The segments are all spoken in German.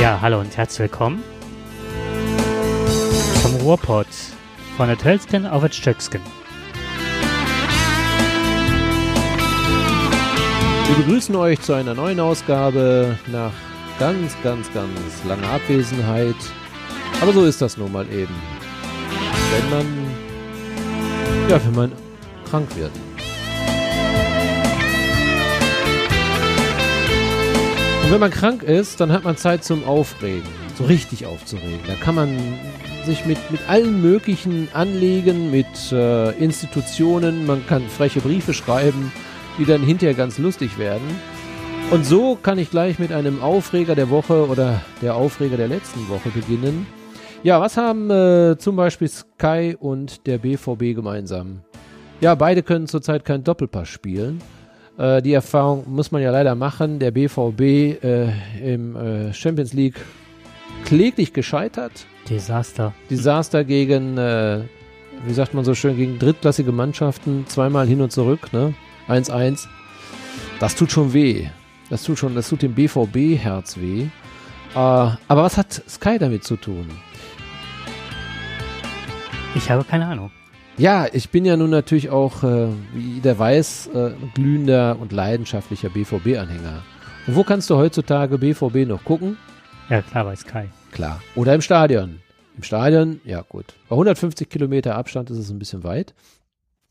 Ja, hallo und herzlich willkommen zum Ruhrpott von der Tölsken auf das Stöcksken. Wir begrüßen euch zu einer neuen Ausgabe nach ganz, ganz, ganz langer Abwesenheit. Aber so ist das nun mal eben. Wenn man, ja, wenn man krank wird. Und wenn man krank ist, dann hat man Zeit zum Aufregen, so richtig aufzuregen. Da kann man sich mit, mit allen möglichen anlegen, mit äh, Institutionen, man kann freche Briefe schreiben, die dann hinterher ganz lustig werden. Und so kann ich gleich mit einem Aufreger der Woche oder der Aufreger der letzten Woche beginnen. Ja, was haben äh, zum Beispiel Sky und der BVB gemeinsam? Ja, beide können zurzeit kein Doppelpass spielen. Äh, die Erfahrung muss man ja leider machen. Der BVB äh, im äh, Champions League kläglich gescheitert. Desaster. Desaster gegen, äh, wie sagt man so schön, gegen drittklassige Mannschaften. Zweimal hin und zurück, ne? 1-1. Das tut schon weh. Das tut schon, das tut dem BVB-Herz weh. Äh, aber was hat Sky damit zu tun? Ich habe keine Ahnung. Ja, ich bin ja nun natürlich auch, äh, wie jeder weiß, äh, glühender und leidenschaftlicher BVB-Anhänger. Und wo kannst du heutzutage BVB noch gucken? Ja, klar, bei Sky. Klar. Oder im Stadion. Im Stadion, ja gut. Bei 150 Kilometer Abstand ist es ein bisschen weit.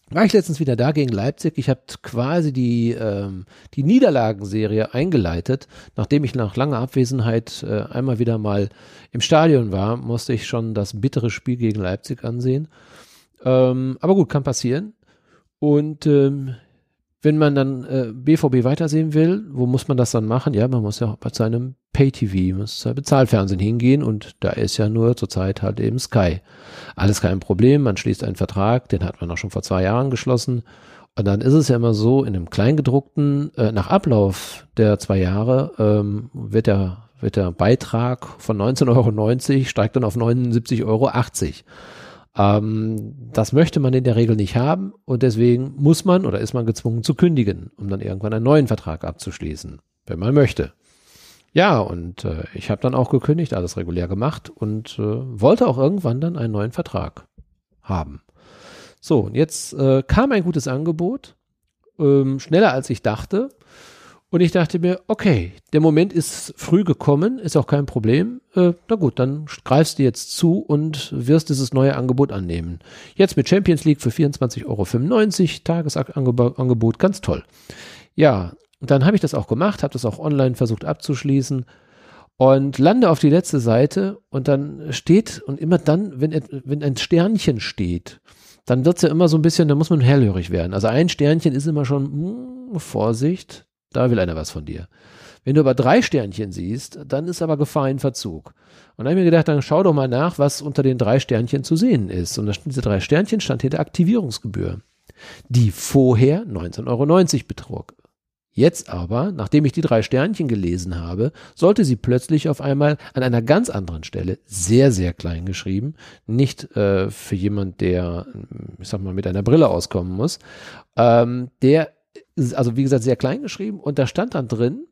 War ich letztens wieder da gegen Leipzig. Ich habe quasi die, ähm, die Niederlagenserie eingeleitet. Nachdem ich nach langer Abwesenheit äh, einmal wieder mal im Stadion war, musste ich schon das bittere Spiel gegen Leipzig ansehen. Ähm, aber gut, kann passieren. Und ähm, wenn man dann äh, BVB weitersehen will, wo muss man das dann machen? Ja, man muss ja bei seinem Pay-TV, muss zu Bezahlfernsehen hingehen und da ist ja nur zurzeit halt eben Sky. Alles kein Problem, man schließt einen Vertrag, den hat man auch schon vor zwei Jahren geschlossen. Und dann ist es ja immer so, in einem Kleingedruckten, äh, nach Ablauf der zwei Jahre ähm, wird, der, wird der Beitrag von 19,90 Euro steigt dann auf 79,80 Euro. Ähm, das möchte man in der Regel nicht haben und deswegen muss man oder ist man gezwungen zu kündigen, um dann irgendwann einen neuen Vertrag abzuschließen, wenn man möchte. Ja, und äh, ich habe dann auch gekündigt, alles regulär gemacht und äh, wollte auch irgendwann dann einen neuen Vertrag haben. So, und jetzt äh, kam ein gutes Angebot, ähm, schneller als ich dachte. Und ich dachte mir, okay, der Moment ist früh gekommen, ist auch kein Problem. Äh, na gut, dann greifst du jetzt zu und wirst dieses neue Angebot annehmen. Jetzt mit Champions League für 24,95 Euro, Tagesangebot, ganz toll. Ja, und dann habe ich das auch gemacht, habe das auch online versucht abzuschließen und lande auf die letzte Seite und dann steht, und immer dann, wenn, wenn ein Sternchen steht, dann wird's ja immer so ein bisschen, da muss man hellhörig werden. Also ein Sternchen ist immer schon, mh, Vorsicht, da will einer was von dir. Wenn du aber drei Sternchen siehst, dann ist aber Gefahr in Verzug. Und dann habe ich mir gedacht, dann schau doch mal nach, was unter den drei Sternchen zu sehen ist. Und diese drei Sternchen stand hinter Aktivierungsgebühr, die vorher 19,90 Euro betrug. Jetzt aber, nachdem ich die drei Sternchen gelesen habe, sollte sie plötzlich auf einmal an einer ganz anderen Stelle, sehr, sehr klein geschrieben, nicht äh, für jemand, der, ich sag mal, mit einer Brille auskommen muss, ähm, der also wie gesagt, sehr klein geschrieben und da stand dann drin,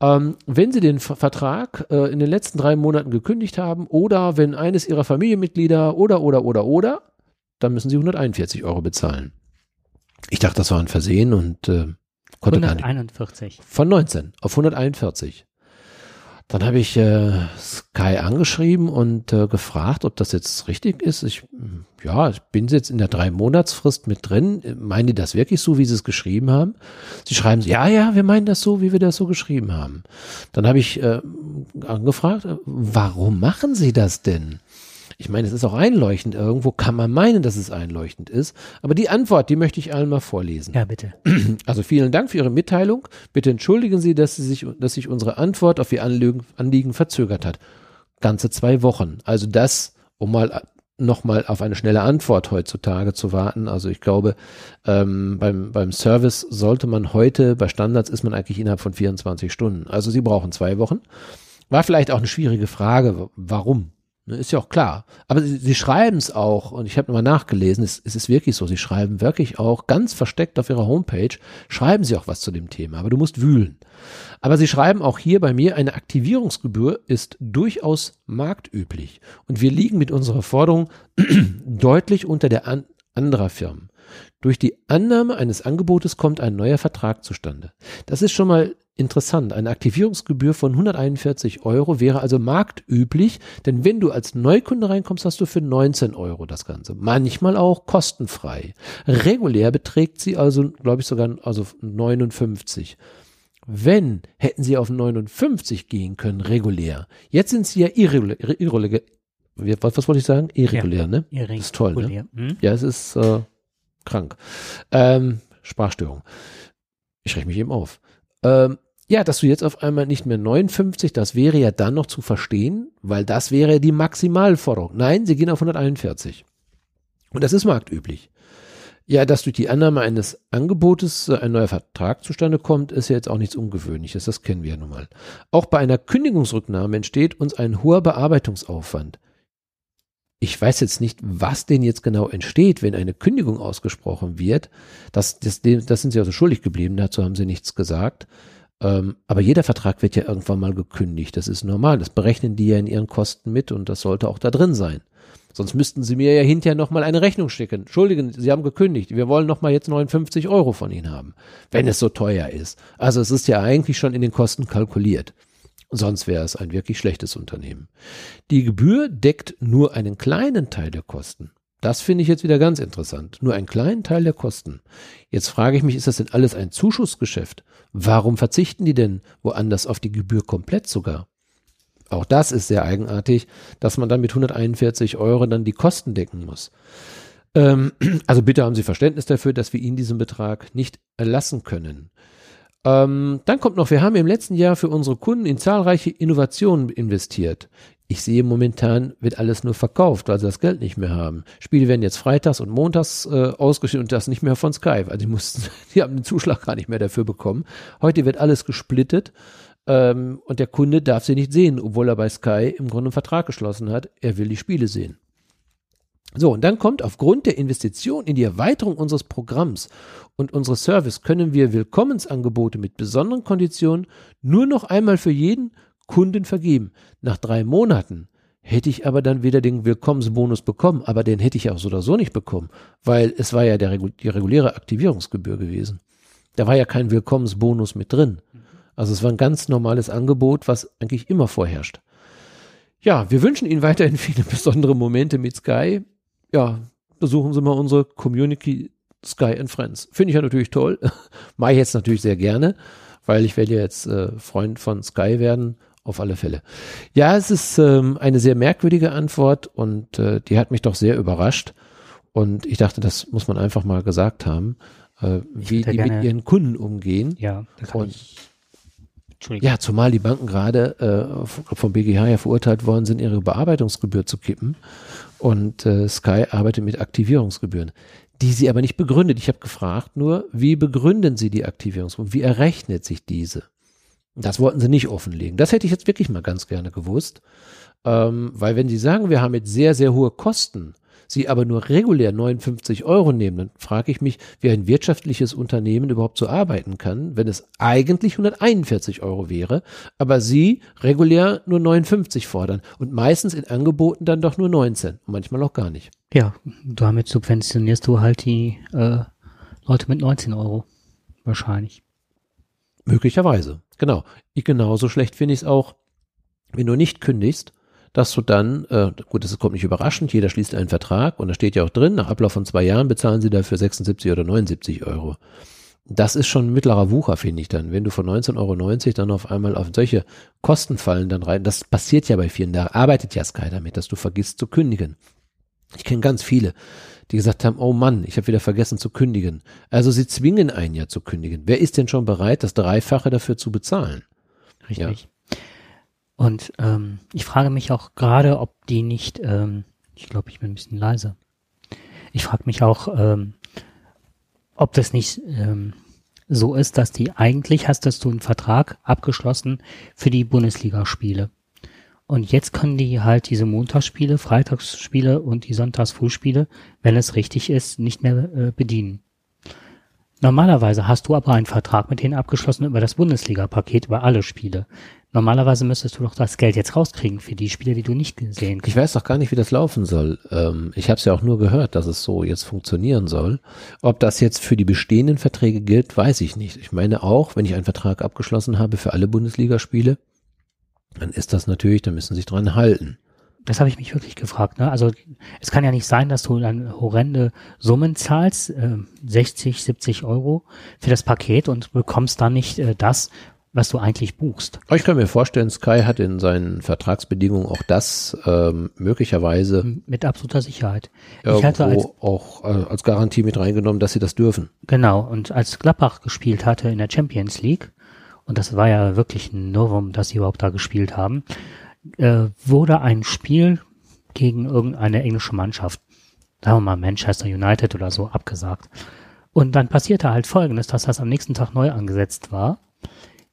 ähm, wenn Sie den Vertrag äh, in den letzten drei Monaten gekündigt haben oder wenn eines Ihrer Familienmitglieder oder, oder, oder, oder, dann müssen Sie 141 Euro bezahlen. Ich dachte, das war ein Versehen und äh, konnte 141. Gar nicht. Von 19 auf 141. Dann habe ich äh, Sky angeschrieben und äh, gefragt, ob das jetzt richtig ist. Ich, ja, ich bin jetzt in der drei Monatsfrist mit drin. Meinen die das wirklich so, wie sie es geschrieben haben? Sie schreiben, ja, ja, wir meinen das so, wie wir das so geschrieben haben. Dann habe ich äh, angefragt, warum machen sie das denn? Ich meine, es ist auch einleuchtend. Irgendwo kann man meinen, dass es einleuchtend ist. Aber die Antwort, die möchte ich allen mal vorlesen. Ja, bitte. Also vielen Dank für Ihre Mitteilung. Bitte entschuldigen Sie, dass, Sie sich, dass sich unsere Antwort auf Ihr Anliegen, Anliegen verzögert hat. Ganze zwei Wochen. Also das, um mal nochmal auf eine schnelle Antwort heutzutage zu warten. Also ich glaube, ähm, beim, beim Service sollte man heute, bei Standards ist man eigentlich innerhalb von 24 Stunden. Also Sie brauchen zwei Wochen. War vielleicht auch eine schwierige Frage, warum? Ne, ist ja auch klar. Aber sie, sie schreiben es auch, und ich habe nochmal nachgelesen, es, es ist wirklich so, sie schreiben wirklich auch ganz versteckt auf ihrer Homepage, schreiben sie auch was zu dem Thema, aber du musst wühlen. Aber sie schreiben auch hier bei mir, eine Aktivierungsgebühr ist durchaus marktüblich. Und wir liegen mit unserer Forderung deutlich unter der an anderer Firmen. Durch die Annahme eines Angebotes kommt ein neuer Vertrag zustande. Das ist schon mal interessant. Eine Aktivierungsgebühr von 141 Euro wäre also marktüblich, denn wenn du als Neukunde reinkommst, hast du für 19 Euro das Ganze. Manchmal auch kostenfrei. Regulär beträgt sie also, glaube ich, sogar also 59. Wenn, hätten sie auf 59 gehen können, regulär. Jetzt sind sie ja irregulär. irregulär was, was wollte ich sagen? Irregulär, ja, ne? Irregulär. Das ist toll, ne? Hm? Ja, es ist äh, krank. Ähm, Sprachstörung. Ich schrecke mich eben auf. Ähm, ja, dass du jetzt auf einmal nicht mehr 59, das wäre ja dann noch zu verstehen, weil das wäre die Maximalforderung. Nein, sie gehen auf 141. Und das ist marktüblich. Ja, dass durch die Annahme eines Angebotes ein neuer Vertrag zustande kommt, ist ja jetzt auch nichts Ungewöhnliches. Das kennen wir ja nun mal. Auch bei einer Kündigungsrücknahme entsteht uns ein hoher Bearbeitungsaufwand. Ich weiß jetzt nicht, was denn jetzt genau entsteht, wenn eine Kündigung ausgesprochen wird. Das, das, das sind sie also schuldig geblieben, dazu haben sie nichts gesagt. Ähm, aber jeder Vertrag wird ja irgendwann mal gekündigt. Das ist normal. Das berechnen die ja in ihren Kosten mit und das sollte auch da drin sein. Sonst müssten sie mir ja hinterher nochmal eine Rechnung schicken. Entschuldigen, Sie haben gekündigt. Wir wollen nochmal jetzt 59 Euro von Ihnen haben, wenn es so teuer ist. Also es ist ja eigentlich schon in den Kosten kalkuliert. Sonst wäre es ein wirklich schlechtes Unternehmen. Die Gebühr deckt nur einen kleinen Teil der Kosten. Das finde ich jetzt wieder ganz interessant. Nur einen kleinen Teil der Kosten. Jetzt frage ich mich, ist das denn alles ein Zuschussgeschäft? Warum verzichten die denn woanders auf die Gebühr komplett sogar? Auch das ist sehr eigenartig, dass man dann mit 141 Euro dann die Kosten decken muss. Ähm, also bitte haben Sie Verständnis dafür, dass wir Ihnen diesen Betrag nicht erlassen können. Ähm, dann kommt noch, wir haben im letzten Jahr für unsere Kunden in zahlreiche Innovationen investiert. Ich sehe momentan wird alles nur verkauft, weil sie das Geld nicht mehr haben. Spiele werden jetzt freitags und montags äh, ausgeschrieben und das nicht mehr von Skype. Also die mussten, die haben den Zuschlag gar nicht mehr dafür bekommen. Heute wird alles gesplittet ähm, und der Kunde darf sie nicht sehen, obwohl er bei Sky im Grunde einen Vertrag geschlossen hat. Er will die Spiele sehen. So, und dann kommt aufgrund der Investition in die Erweiterung unseres Programms und unseres Service können wir Willkommensangebote mit besonderen Konditionen nur noch einmal für jeden Kunden vergeben. Nach drei Monaten hätte ich aber dann wieder den Willkommensbonus bekommen, aber den hätte ich auch so oder so nicht bekommen, weil es war ja der, die reguläre Aktivierungsgebühr gewesen. Da war ja kein Willkommensbonus mit drin. Also es war ein ganz normales Angebot, was eigentlich immer vorherrscht. Ja, wir wünschen Ihnen weiterhin viele besondere Momente mit Sky. Ja, besuchen Sie mal unsere Community Sky and Friends. Finde ich ja natürlich toll. Mache ich jetzt natürlich sehr gerne, weil ich werde jetzt äh, Freund von Sky werden auf alle Fälle. Ja, es ist ähm, eine sehr merkwürdige Antwort und äh, die hat mich doch sehr überrascht. Und ich dachte, das muss man einfach mal gesagt haben, äh, wie die mit ihren Kunden umgehen. Ja, das und, ich. Ja, zumal die Banken gerade äh, vom BGH ja verurteilt worden sind, ihre Bearbeitungsgebühr zu kippen. Und äh, Sky arbeitet mit Aktivierungsgebühren, die sie aber nicht begründet. Ich habe gefragt nur, wie begründen sie die Aktivierungsgebühren? Wie errechnet sich diese? Das wollten sie nicht offenlegen. Das hätte ich jetzt wirklich mal ganz gerne gewusst. Ähm, weil wenn sie sagen, wir haben jetzt sehr, sehr hohe Kosten, sie aber nur regulär 59 Euro nehmen, dann frage ich mich, wie ein wirtschaftliches Unternehmen überhaupt so arbeiten kann, wenn es eigentlich 141 Euro wäre, aber sie regulär nur 59 fordern und meistens in Angeboten dann doch nur 19 und manchmal auch gar nicht. Ja, damit subventionierst du halt die äh, Leute mit 19 Euro. Wahrscheinlich. Möglicherweise. Genau. Ich, genauso schlecht finde ich es auch, wenn du nicht kündigst, dass du dann, äh, gut, das kommt nicht überraschend, jeder schließt einen Vertrag und da steht ja auch drin, nach Ablauf von zwei Jahren bezahlen sie dafür 76 oder 79 Euro. Das ist schon ein mittlerer Wucher, finde ich dann. Wenn du von 19,90 Euro dann auf einmal auf solche Kostenfallen dann rein, das passiert ja bei vielen, da arbeitet ja Sky damit, dass du vergisst zu kündigen. Ich kenne ganz viele, die gesagt haben, oh Mann, ich habe wieder vergessen zu kündigen. Also sie zwingen einen ja zu kündigen. Wer ist denn schon bereit, das Dreifache dafür zu bezahlen? Richtig. Ja. Und ähm, ich frage mich auch gerade, ob die nicht, ähm, ich glaube, ich bin ein bisschen leise. Ich frage mich auch, ähm, ob das nicht ähm, so ist, dass die eigentlich hast dass du einen Vertrag abgeschlossen für die Bundesligaspiele. Und jetzt können die halt diese Montagsspiele, Freitagsspiele und die Sonntagsfrühspiele, wenn es richtig ist, nicht mehr äh, bedienen. Normalerweise hast du aber einen Vertrag mit denen abgeschlossen über das Bundesliga-Paket, über alle Spiele. Normalerweise müsstest du doch das Geld jetzt rauskriegen für die Spiele, die du nicht gesehen Ich weiß doch gar nicht, wie das laufen soll. Ähm, ich habe es ja auch nur gehört, dass es so jetzt funktionieren soll. Ob das jetzt für die bestehenden Verträge gilt, weiß ich nicht. Ich meine auch, wenn ich einen Vertrag abgeschlossen habe für alle Bundesligaspiele, dann ist das natürlich, da müssen sie sich dran halten. Das habe ich mich wirklich gefragt. Ne? Also es kann ja nicht sein, dass du dann horrende Summen zahlst, äh, 60, 70 Euro für das Paket und bekommst dann nicht äh, das, was du eigentlich buchst. Ich kann mir vorstellen, Sky hat in seinen Vertragsbedingungen auch das ähm, möglicherweise Mit absoluter Sicherheit. Ich hatte als, auch äh, als Garantie mit reingenommen, dass sie das dürfen. genau, und als Gladbach gespielt hatte in der Champions League, und das war ja wirklich ein Novum, dass sie überhaupt da gespielt haben, äh, wurde ein Spiel gegen irgendeine englische Mannschaft, sagen wir mal Manchester United oder so, abgesagt. Und dann passierte halt Folgendes, dass das am nächsten Tag neu angesetzt war,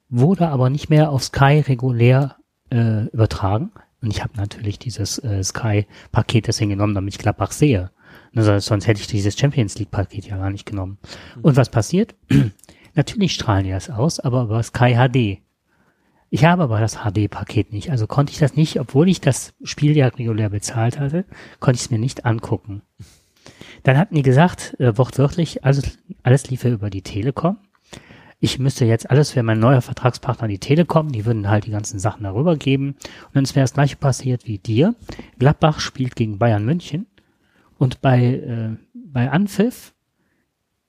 wurde aber nicht mehr auf Sky regulär äh, übertragen. Und ich habe natürlich dieses äh, Sky-Paket deswegen genommen, damit ich Gladbach sehe. Also, sonst hätte ich dieses Champions League-Paket ja gar nicht genommen. Und was passiert? Natürlich strahlen die das aus, aber über Sky HD. Ich habe aber das HD-Paket nicht, also konnte ich das nicht, obwohl ich das Spiel ja regulär bezahlt hatte, konnte ich es mir nicht angucken. Dann hatten die gesagt, äh, wortwörtlich, alles, alles liefe über die Telekom. Ich müsste jetzt alles für mein neuer Vertragspartner die Telekom, die würden halt die ganzen Sachen darüber geben. Und dann wäre das gleiche passiert wie dir. Gladbach spielt gegen Bayern München und bei, äh, bei Anpfiff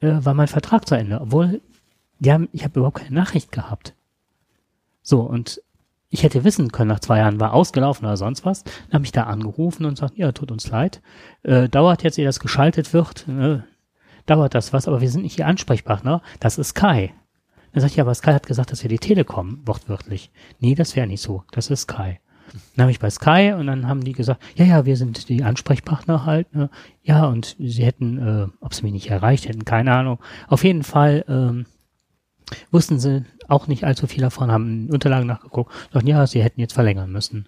äh, war mein Vertrag zu Ende, obwohl die haben, ich habe überhaupt keine Nachricht gehabt. So, und ich hätte wissen können, nach zwei Jahren war ausgelaufen oder sonst was. Dann habe ich da angerufen und sagt, ja, tut uns leid. Äh, dauert jetzt, ehe das geschaltet wird, äh, dauert das was, aber wir sind nicht Ihr Ansprechpartner, das ist Sky. Dann sag ich, ja, aber Sky hat gesagt, dass wir die Telekom, wortwörtlich. Nee, das wäre nicht so, das ist Sky. Dann habe ich bei Sky und dann haben die gesagt, ja, ja, wir sind die Ansprechpartner halt. Ne? Ja, und sie hätten, äh, ob sie mich nicht erreicht hätten, keine Ahnung. Auf jeden Fall ähm, wussten sie auch nicht allzu viel davon, haben in Unterlagen nachgeguckt, sagten, ja, sie hätten jetzt verlängern müssen.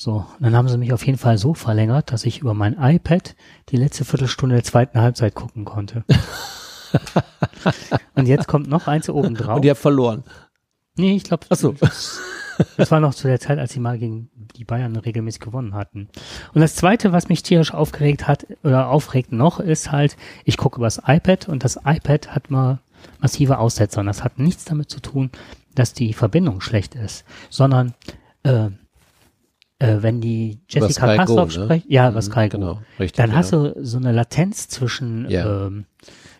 So, und dann haben sie mich auf jeden Fall so verlängert, dass ich über mein iPad die letzte Viertelstunde der zweiten Halbzeit gucken konnte. und jetzt kommt noch eins oben drauf. Und ihr habt verloren. Nee, ich glaube, Ach so. das war noch zu der Zeit, als sie mal gegen die Bayern regelmäßig gewonnen hatten. Und das zweite, was mich tierisch aufgeregt hat, oder aufregt noch, ist halt, ich gucke übers iPad und das iPad hat mal massive Aussetzer. Und das hat nichts damit zu tun, dass die Verbindung schlecht ist, sondern äh, äh, wenn die Jessica Kastorf ne? spricht, ja, Mhm, was Go, Genau, richtig. dann ja. hast du so eine Latenz zwischen Ja. ähm,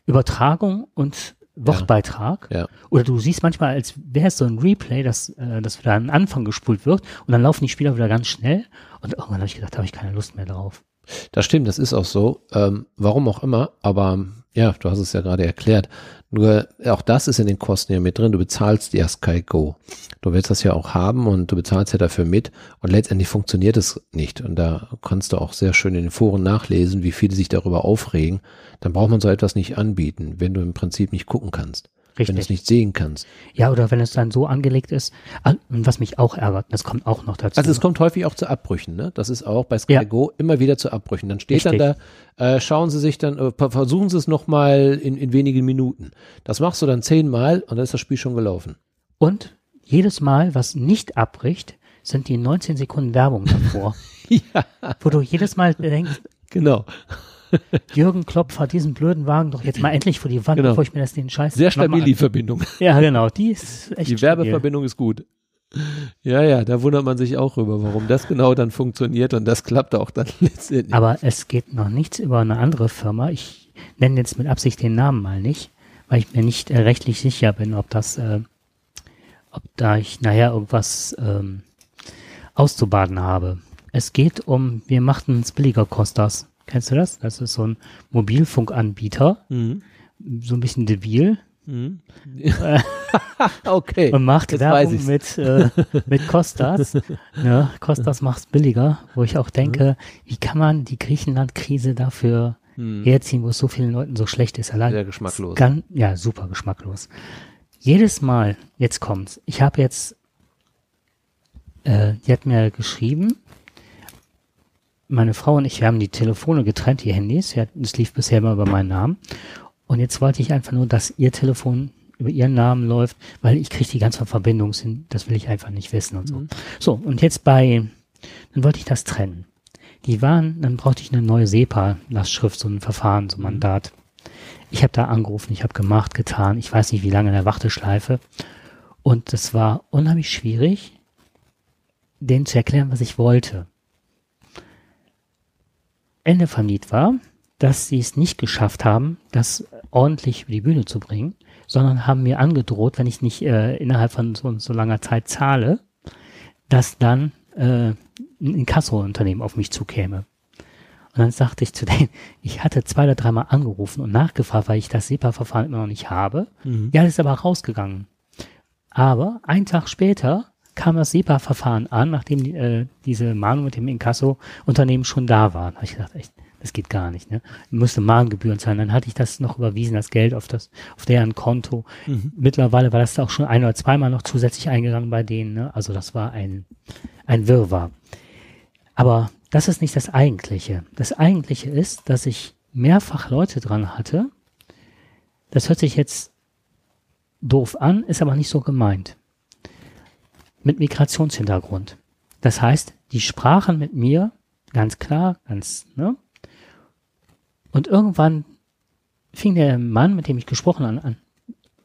Übertragung und Wortbeitrag. Ja. Oder du siehst manchmal, als wäre es so ein Replay, dass, äh, dass wieder den Anfang gespult wird und dann laufen die Spieler wieder ganz schnell. Und irgendwann habe ich gedacht, da habe ich keine Lust mehr drauf. Das stimmt, das ist auch so. Ähm, warum auch immer, aber ja, du hast es ja gerade erklärt. Nur auch das ist in den Kosten ja mit drin. Du bezahlst ja Sky Go. Du willst das ja auch haben und du bezahlst ja dafür mit und letztendlich funktioniert es nicht. Und da kannst du auch sehr schön in den Foren nachlesen, wie viele sich darüber aufregen. Dann braucht man so etwas nicht anbieten, wenn du im Prinzip nicht gucken kannst. Wenn du es Richtig. nicht sehen kannst. Ja, oder wenn es dann so angelegt ist, ah, und was mich auch ärgert, das kommt auch noch dazu. Also es kommt häufig auch zu Abbrüchen, ne? Das ist auch bei Sky Ja. Go immer wieder zu Abbrüchen. Dann steht Richtig. dann da, äh, schauen Sie sich dann, äh, versuchen Sie es nochmal in, in wenigen Minuten. Das machst du dann zehnmal und dann ist das Spiel schon gelaufen. und jedes Mal, was nicht abbricht, sind die 19 Sekunden Werbung davor. ja, wo du jedes Mal denkst, genau. Jürgen Klopp fahr diesen blöden Wagen doch jetzt mal endlich vor die Wand, Genau. bevor ich mir das den Scheiß Sehr stabil die Verbindung. Ja, genau, die ist echt Die stabil. Werbeverbindung ist gut. Ja, ja, da wundert man sich auch rüber, warum das genau dann funktioniert und das klappt auch dann letztendlich. Aber es geht noch nichts über eine andere Firma. Ich nenne jetzt mit Absicht den Namen mal nicht, weil ich mir nicht äh, rechtlich sicher bin, ob das, äh, ob da ich nachher irgendwas ähm, auszubaden habe. Es geht um, wir machten es billiger Costas. Kennst du das? Das ist so ein Mobilfunkanbieter, Mhm. so ein bisschen debil Mhm. okay. und macht Jetzt weiß Werbung mit, äh, mit Costas. ne, Costas macht's billiger, wo ich auch denke, wie kann man die Griechenland-Krise dafür Mhm. herziehen, wo es so vielen Leuten so schlecht ist. Allein Sehr geschmacklos. Ganz, ja, super geschmacklos. Jedes Mal, jetzt kommt's, ich habe jetzt äh, die hat mir geschrieben, meine Frau und ich, wir haben die Telefone getrennt, die Handys. Ja, das lief bisher immer über meinen Namen. Und jetzt wollte ich einfach nur, dass ihr Telefon über ihren Namen läuft, weil ich kriege die ganzen Verbindungen hin. Das will ich einfach nicht wissen und so. Mhm. So, und jetzt bei, dann wollte ich das trennen. Die waren, dann brauchte ich eine neue SEPA-Lastschrift, so ein Verfahren, so ein Mhm. Mandat. Ich habe da angerufen, ich habe gemacht, getan. Ich weiß nicht, wie lange in der Warteschleife. Und es war unheimlich schwierig, denen zu erklären, was ich wollte. Ende vom Lied war, dass sie es nicht geschafft haben, das ordentlich über die Bühne zu bringen, sondern haben mir angedroht, wenn ich nicht äh, innerhalb von so, und so langer Zeit zahle, dass dann äh, ein Inkasso-Unternehmen auf mich zukäme. Und dann sagte ich zu denen, ich hatte zwei oder dreimal angerufen und nachgefragt, weil ich das SEPA-Verfahren immer noch nicht habe. Mhm. Ja, das ist aber rausgegangen. Aber einen Tag später kam das SEPA-Verfahren an, nachdem äh, diese Mahnung mit dem Inkasso-Unternehmen schon da war. Da habe ich gedacht, echt, das geht gar nicht. Ne? Müsste Mahngebühren zahlen. Dann hatte ich das noch überwiesen, das Geld auf das, auf deren Konto. Mhm. Mittlerweile war das auch schon ein oder zweimal noch zusätzlich eingegangen bei denen. Ne? Also das war ein, ein Wirrwarr. Aber das ist nicht das Eigentliche. Das Eigentliche ist, dass ich mehrfach Leute dran hatte. Das hört sich jetzt doof an, ist aber nicht so gemeint. Mit Migrationshintergrund. Das heißt, die sprachen mit mir ganz klar, ganz, ne? Und irgendwann fing der Mann, mit dem ich gesprochen habe, an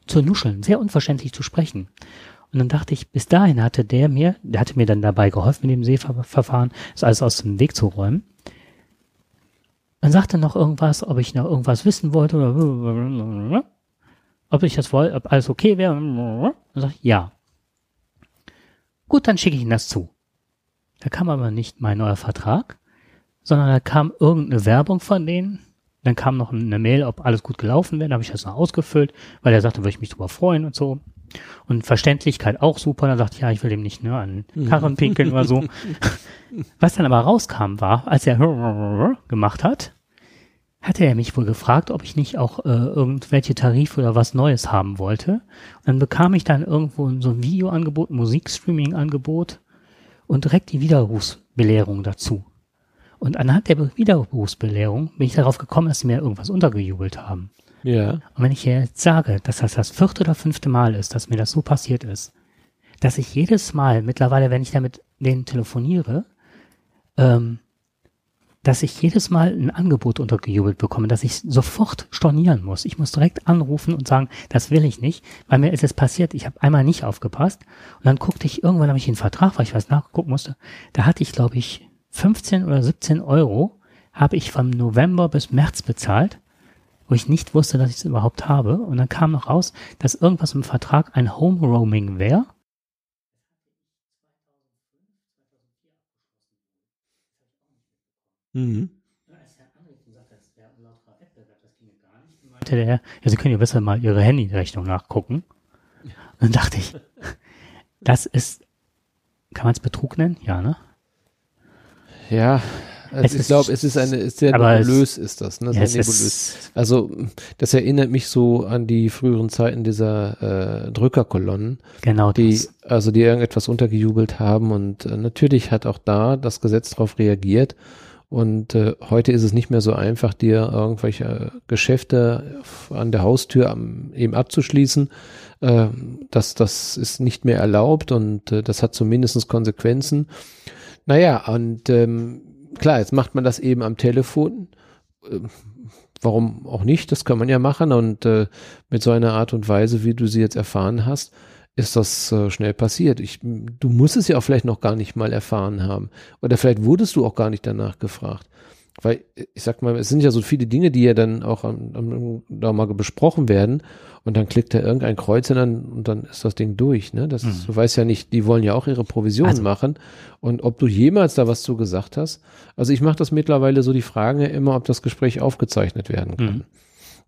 zu nuscheln, sehr unverständlich zu sprechen. Und dann dachte ich, bis dahin hatte der mir, der hatte mir dann dabei geholfen mit dem Seeverfahren, das alles aus dem Weg zu räumen. Dann sagte noch irgendwas, ob ich noch irgendwas wissen wollte oder ob ich das wollte, ob alles okay wäre. Dann sag ich, ja. Gut, dann schicke ich Ihnen das zu. Da kam aber nicht mein neuer Vertrag, sondern da kam irgendeine Werbung von denen. Dann kam noch eine Mail, ob alles gut gelaufen wäre. Da habe ich das noch ausgefüllt, weil er sagte, würde ich mich drüber freuen und so. Und Verständlichkeit auch super. Dann sagte ich, ja, ich will dem nicht ne, an den Karren pinkeln oder so. Was dann aber rauskam war, als er gemacht hat, hatte er mich wohl gefragt, ob ich nicht auch äh, irgendwelche Tarife oder was Neues haben wollte. Und dann bekam ich dann irgendwo so ein Videoangebot, Musikstreaming-Angebot und direkt die Widerrufsbelehrung dazu. Und anhand der Widerrufsbelehrung bin ich darauf gekommen, dass sie mir irgendwas untergejubelt haben. Ja. Und wenn ich jetzt sage, dass das das vierte oder fünfte Mal ist, dass mir das so passiert ist, dass ich jedes Mal mittlerweile, wenn ich damit denen telefoniere, ähm, dass ich jedes Mal ein Angebot untergejubelt bekomme, dass ich sofort stornieren muss. Ich muss direkt anrufen und sagen, das will ich nicht, weil mir ist es passiert, ich habe einmal nicht aufgepasst und dann guckte ich, irgendwann habe ich einen Vertrag, weil ich was nachgucken musste, da hatte ich, glaube ich, 15 oder 17 Euro habe ich vom November bis März bezahlt, wo ich nicht wusste, dass ich es überhaupt habe. Und dann kam noch raus, dass irgendwas im Vertrag ein Home Roaming wäre. Mhm. meinte der, ja, Sie können ja besser mal Ihre Handyrechnung nachgucken. Und dann dachte ich, das ist, kann man es Betrug nennen? Ja, ne? Ja, Es also ich glaube, es ist eine, ist sehr nebulös ist das, ne? Ja, Sehr es nebulös. ist, Also, das erinnert mich so an die früheren Zeiten dieser äh, Drückerkolonnen, genau die, das. also die irgendetwas untergejubelt haben und äh, natürlich hat auch da das Gesetz darauf reagiert und äh, heute ist es nicht mehr so einfach, dir irgendwelche äh, Geschäfte an der Haustür am, eben abzuschließen. Äh, das, das ist nicht mehr erlaubt und äh, das hat zumindest Konsequenzen. Naja, und ähm, klar, jetzt macht man das eben am Telefon. Ähm, warum auch nicht? Das kann man ja machen und äh, mit so einer Art und Weise, wie du sie jetzt erfahren hast, ist das äh, schnell passiert. Ich, du musst es ja auch vielleicht noch gar nicht mal erfahren haben. Oder vielleicht wurdest du auch gar nicht danach gefragt. Weil, ich sag mal, es sind ja so viele Dinge, die ja dann auch am, am, da mal besprochen werden und dann klickt da irgendein Kreuz und dann, und dann ist das Ding durch. Ne? Das ist, du weißt ja nicht, die wollen ja auch ihre Provision Also- machen. Und ob du jemals da was zu gesagt hast. Also ich mache das mittlerweile so die Fragen ja immer, ob das Gespräch aufgezeichnet werden kann. Mhm.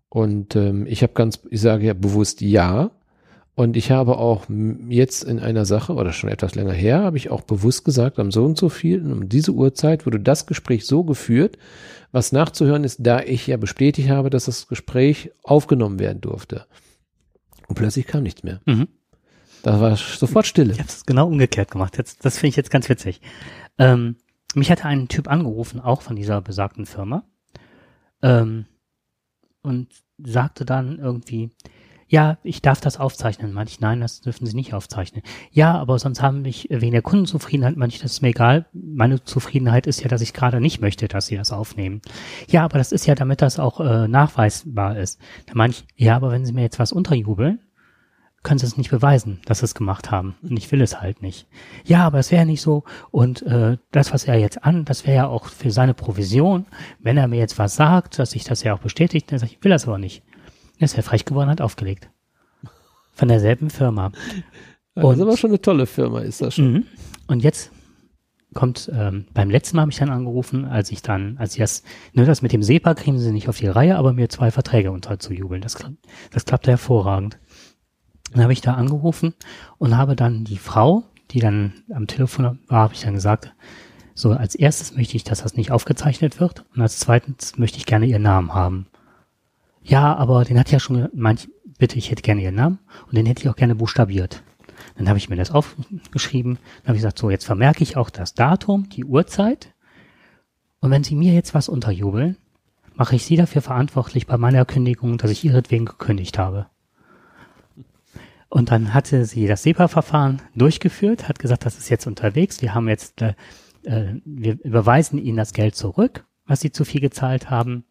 Und ähm, ich habe ganz, ich sage ja bewusst ja. Und ich habe auch jetzt in einer Sache, oder schon etwas länger her, habe ich auch bewusst gesagt, am so und so viel, um diese Uhrzeit wurde das Gespräch so geführt, was nachzuhören ist, da ich ja bestätigt habe, dass das Gespräch aufgenommen werden durfte. Und plötzlich kam nichts mehr. Mhm. Da war sofort Stille. Ich habe es genau umgekehrt gemacht. Jetzt, das finde ich jetzt ganz witzig. Ähm, mich hatte ein Typ angerufen, auch von dieser besagten Firma, ähm, und sagte dann irgendwie, ja, ich darf das aufzeichnen. Meinte ich, nein, das dürfen Sie nicht aufzeichnen. Ja, aber sonst haben mich wegen der Kundenzufriedenheit, meinte ich, das ist mir egal. Meine Zufriedenheit ist ja, dass ich gerade nicht möchte, dass Sie das aufnehmen. Ja, aber das ist ja, damit das auch äh, nachweisbar ist. Da meinte ich, ja, aber wenn Sie mir jetzt was unterjubeln, können Sie es nicht beweisen, dass Sie es gemacht haben. Und ich will es halt nicht. Ja, aber es wäre nicht so. Und äh, das, was er jetzt an, das wäre ja auch für seine Provision. Wenn er mir jetzt was sagt, dass ich das ja auch bestätigt, dann sage ich, ich will das aber nicht. Ist er frech geworden, hat aufgelegt. Von derselben Firma. Das ist aber schon eine tolle Firma, ist das schon. Mhm. Und jetzt kommt, ähm, beim letzten Mal habe ich dann angerufen, als ich dann, als ich das, nur das mit dem SEPA kriegen sie nicht auf die Reihe, aber mir zwei Verträge unterzujubeln. Das, das klappte hervorragend. Dann habe ich da angerufen und habe dann die Frau, die dann am Telefon war, habe ich dann gesagt, so als erstes möchte ich, dass das nicht aufgezeichnet wird und als zweitens möchte ich gerne ihren Namen haben. Ja, aber den hat ja schon manch, bitte, ich hätte gerne ihren Namen und den hätte ich auch gerne buchstabiert. Dann habe ich mir das aufgeschrieben, dann habe ich gesagt, so, jetzt vermerke ich auch das Datum, die Uhrzeit und wenn Sie mir jetzt was unterjubeln, mache ich Sie dafür verantwortlich bei meiner Kündigung, dass ich ihretwegen gekündigt habe. Und dann hatte sie das SEPA-Verfahren durchgeführt, hat gesagt, das ist jetzt unterwegs. Wir haben jetzt, äh, äh, wir überweisen Ihnen das Geld zurück, was Sie zu viel gezahlt haben.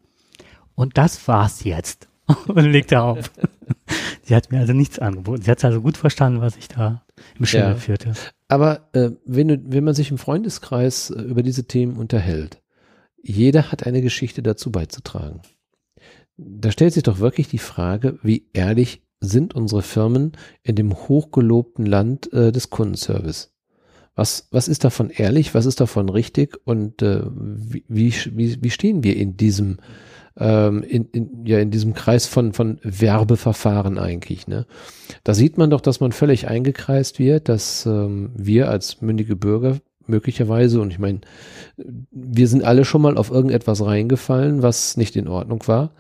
Und das war's jetzt. und legte auf. sie hat mir also nichts angeboten. Sie hat also gut verstanden, was ich da im Schilde ja. führte. Aber äh, wenn, du, wenn man sich im Freundeskreis äh, über diese Themen unterhält, jeder hat eine Geschichte dazu beizutragen. Da stellt sich doch wirklich die Frage, wie ehrlich sind unsere Firmen in dem hochgelobten Land äh, des Kundenservice? Was, was ist davon ehrlich, was ist davon richtig und äh, wie, wie, wie stehen wir in diesem ähm, in, in, ja, in diesem Kreis von, von Werbeverfahren eigentlich. Ne? Da sieht man doch, dass man völlig eingekreist wird, dass ähm, wir als mündige Bürger möglicherweise, und ich meine, wir sind alle schon mal auf irgendetwas reingefallen, was nicht in Ordnung war.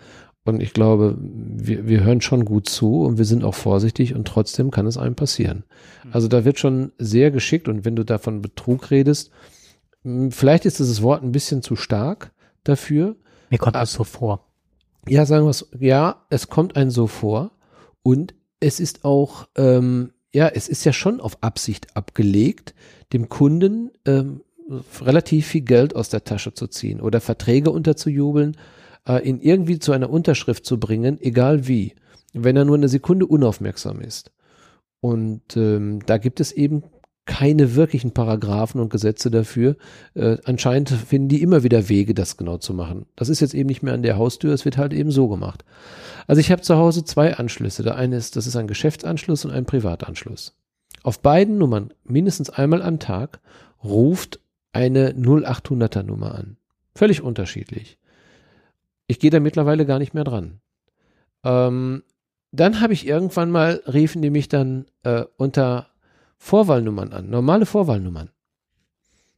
Und ich glaube, wir, wir hören schon gut zu und wir sind auch vorsichtig und trotzdem kann es einem passieren. Hm. Also da wird schon sehr geschickt und wenn du da von Betrug redest, hm, vielleicht ist dieses Wort ein bisschen zu stark dafür. Mir kommt es so vor. Ja, sagen wir es, ja, es kommt einem so vor und es ist auch, ähm, ja, es ist ja schon auf Absicht abgelegt, dem Kunden ähm, relativ viel Geld aus der Tasche zu ziehen oder Verträge unterzujubeln, äh, ihn irgendwie zu einer Unterschrift zu bringen, egal wie, wenn er nur eine Sekunde unaufmerksam ist. Und ähm, da gibt es eben keine wirklichen Paragraphen und Gesetze dafür. Äh, anscheinend finden die immer wieder Wege, das genau zu machen. Das ist jetzt eben nicht mehr an der Haustür, es wird halt eben so gemacht. Also ich habe zu Hause zwei Anschlüsse. Der eine ist, das ist ein Geschäftsanschluss und ein Privatanschluss. Auf beiden Nummern mindestens einmal am Tag ruft eine 0800er Nummer an. Völlig unterschiedlich. Ich gehe da mittlerweile gar nicht mehr dran. Ähm, dann habe ich irgendwann mal, riefen die mich dann äh, unter Vorwahlnummern an, normale Vorwahlnummern.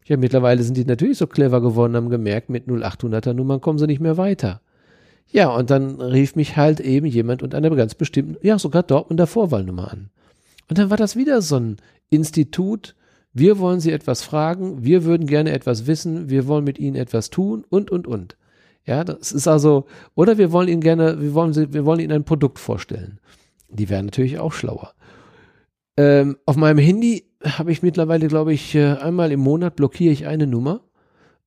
Ja, mittlerweile sind die natürlich so clever geworden, haben gemerkt, mit 0800er Nummern kommen sie nicht mehr weiter. Ja, und dann rief mich halt eben jemand unter einer ganz bestimmten, ja, sogar Dortmunder Vorwahlnummer an. Und dann war das wieder so ein Institut, wir wollen Sie etwas fragen, wir würden gerne etwas wissen, wir wollen mit Ihnen etwas tun und, und, und. Ja, das ist also, oder wir wollen Ihnen gerne, wir wollen, wir wollen Ihnen ein Produkt vorstellen. Die wären natürlich auch schlauer. Ähm, auf meinem Handy habe ich mittlerweile, glaube ich, äh, einmal im Monat blockiere ich eine Nummer,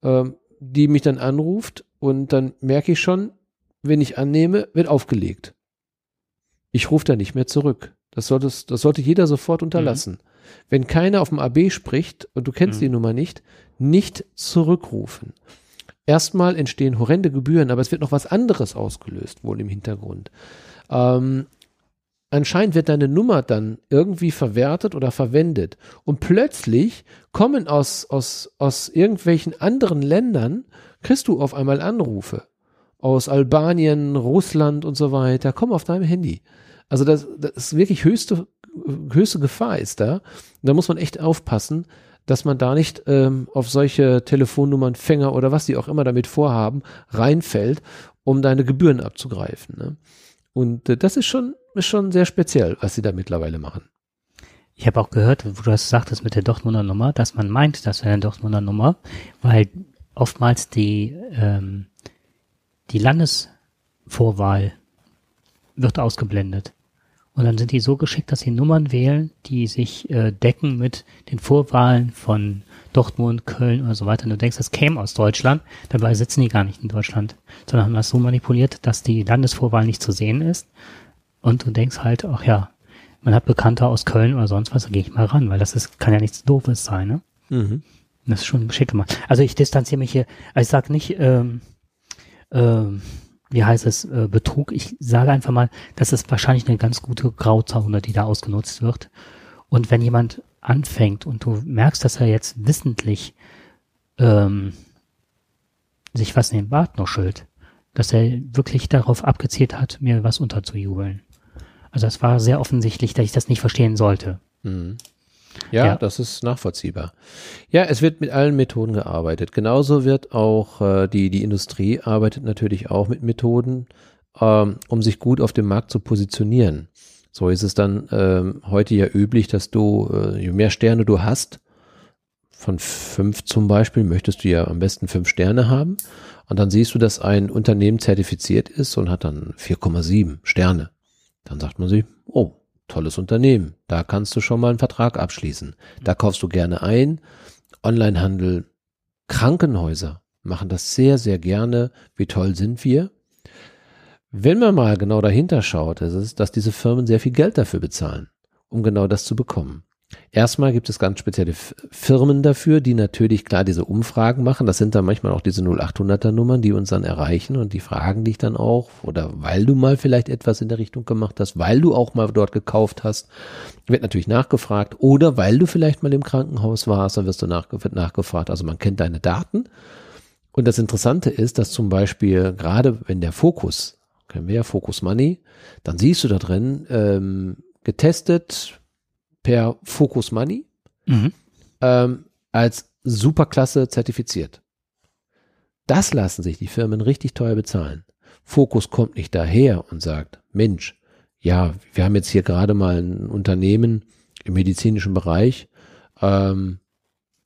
ähm, die mich dann anruft und dann merke ich schon, wenn ich annehme, wird aufgelegt. Ich rufe da nicht mehr zurück. Das, solltest, das sollte jeder sofort unterlassen. Mhm. Wenn keiner auf dem AB spricht und du kennst mhm. die Nummer nicht, nicht zurückrufen. Erstmal entstehen horrende Gebühren, aber es wird noch was anderes ausgelöst, wohl im Hintergrund. Ähm, anscheinend wird deine Nummer dann irgendwie verwertet oder verwendet. Und plötzlich kommen aus, aus, aus irgendwelchen anderen Ländern, kriegst du auf einmal Anrufe. Aus Albanien, Russland und so weiter, kommen auf deinem Handy. Also das, das ist wirklich höchste, höchste Gefahr ist da. Da muss man echt aufpassen, dass man da nicht ähm, auf solche Telefonnummern, Fänger oder was sie auch immer damit vorhaben, reinfällt, um deine Gebühren abzugreifen. Ne? Und äh, das ist schon, ist schon sehr speziell, was sie da mittlerweile machen. Ich habe auch gehört, wo du das sagtest mit der Dortmunder Nummer, dass man meint, das wäre eine Dortmunder Nummer, weil oftmals die, ähm, die Landesvorwahl wird ausgeblendet. Und dann sind die so geschickt, dass sie Nummern wählen, die sich äh, decken mit den Vorwahlen von Dortmund, Köln und so weiter. Und du denkst, das käme aus Deutschland, dabei sitzen die gar nicht in Deutschland, sondern haben das so manipuliert, dass die Landesvorwahl nicht zu sehen ist. Und du denkst halt, ach ja, man hat Bekannte aus Köln oder sonst was, da gehe ich mal ran, weil das ist, kann ja nichts Doofes sein, ne? Mhm. Das ist schon geschickt gemacht. Also ich distanziere mich hier, also ich sag nicht, ähm, ähm, wie heißt es, äh, Betrug. Ich sage einfach mal, das ist wahrscheinlich eine ganz gute Grauzone, die da ausgenutzt wird. Und wenn jemand anfängt und du merkst, dass er jetzt wissentlich ähm, sich was in den Bart nuschelt, dass er wirklich darauf abgezielt hat, mir was unterzujubeln. Also es war sehr offensichtlich, dass ich das nicht verstehen sollte. Mhm. Ja, ja, das ist nachvollziehbar. Ja, es wird mit allen Methoden gearbeitet. Genauso wird auch äh, die, die Industrie arbeitet natürlich auch mit Methoden, ähm, um sich gut auf dem Markt zu positionieren. So ist es dann ähm, heute ja üblich, dass du, äh, je mehr Sterne du hast, von fünf zum Beispiel, möchtest du ja am besten fünf Sterne haben. Und dann siehst du, dass ein Unternehmen zertifiziert ist und hat dann 4,7 Sterne. Dann sagt man sich, oh, tolles Unternehmen. Da kannst du schon mal einen Vertrag abschließen. Da kaufst du gerne ein. Onlinehandel, Krankenhäuser machen das sehr, sehr gerne. Wie toll sind wir? Wenn man mal genau dahinter schaut, ist es, dass diese Firmen sehr viel Geld dafür bezahlen, um genau das zu bekommen. Erstmal gibt es ganz spezielle Firmen dafür, die natürlich klar diese Umfragen machen. Das sind dann manchmal auch diese 0800er Nummern, die uns dann erreichen und die fragen dich dann auch oder weil du mal vielleicht etwas in der Richtung gemacht hast, weil du auch mal dort gekauft hast, wird natürlich nachgefragt oder weil du vielleicht mal im Krankenhaus warst, dann wirst du nach, wird nachgefragt. Also man kennt deine Daten. Und das Interessante ist, dass zum Beispiel gerade wenn der Fokus, kennen wir ja Focus Money, dann siehst du da drin ähm, getestet, per Focus Money mhm. ähm, als Superklasse zertifiziert. Das lassen sich die Firmen richtig teuer bezahlen. Focus kommt nicht daher und sagt, Mensch, ja, wir haben jetzt hier gerade mal ein Unternehmen im medizinischen Bereich. Ähm,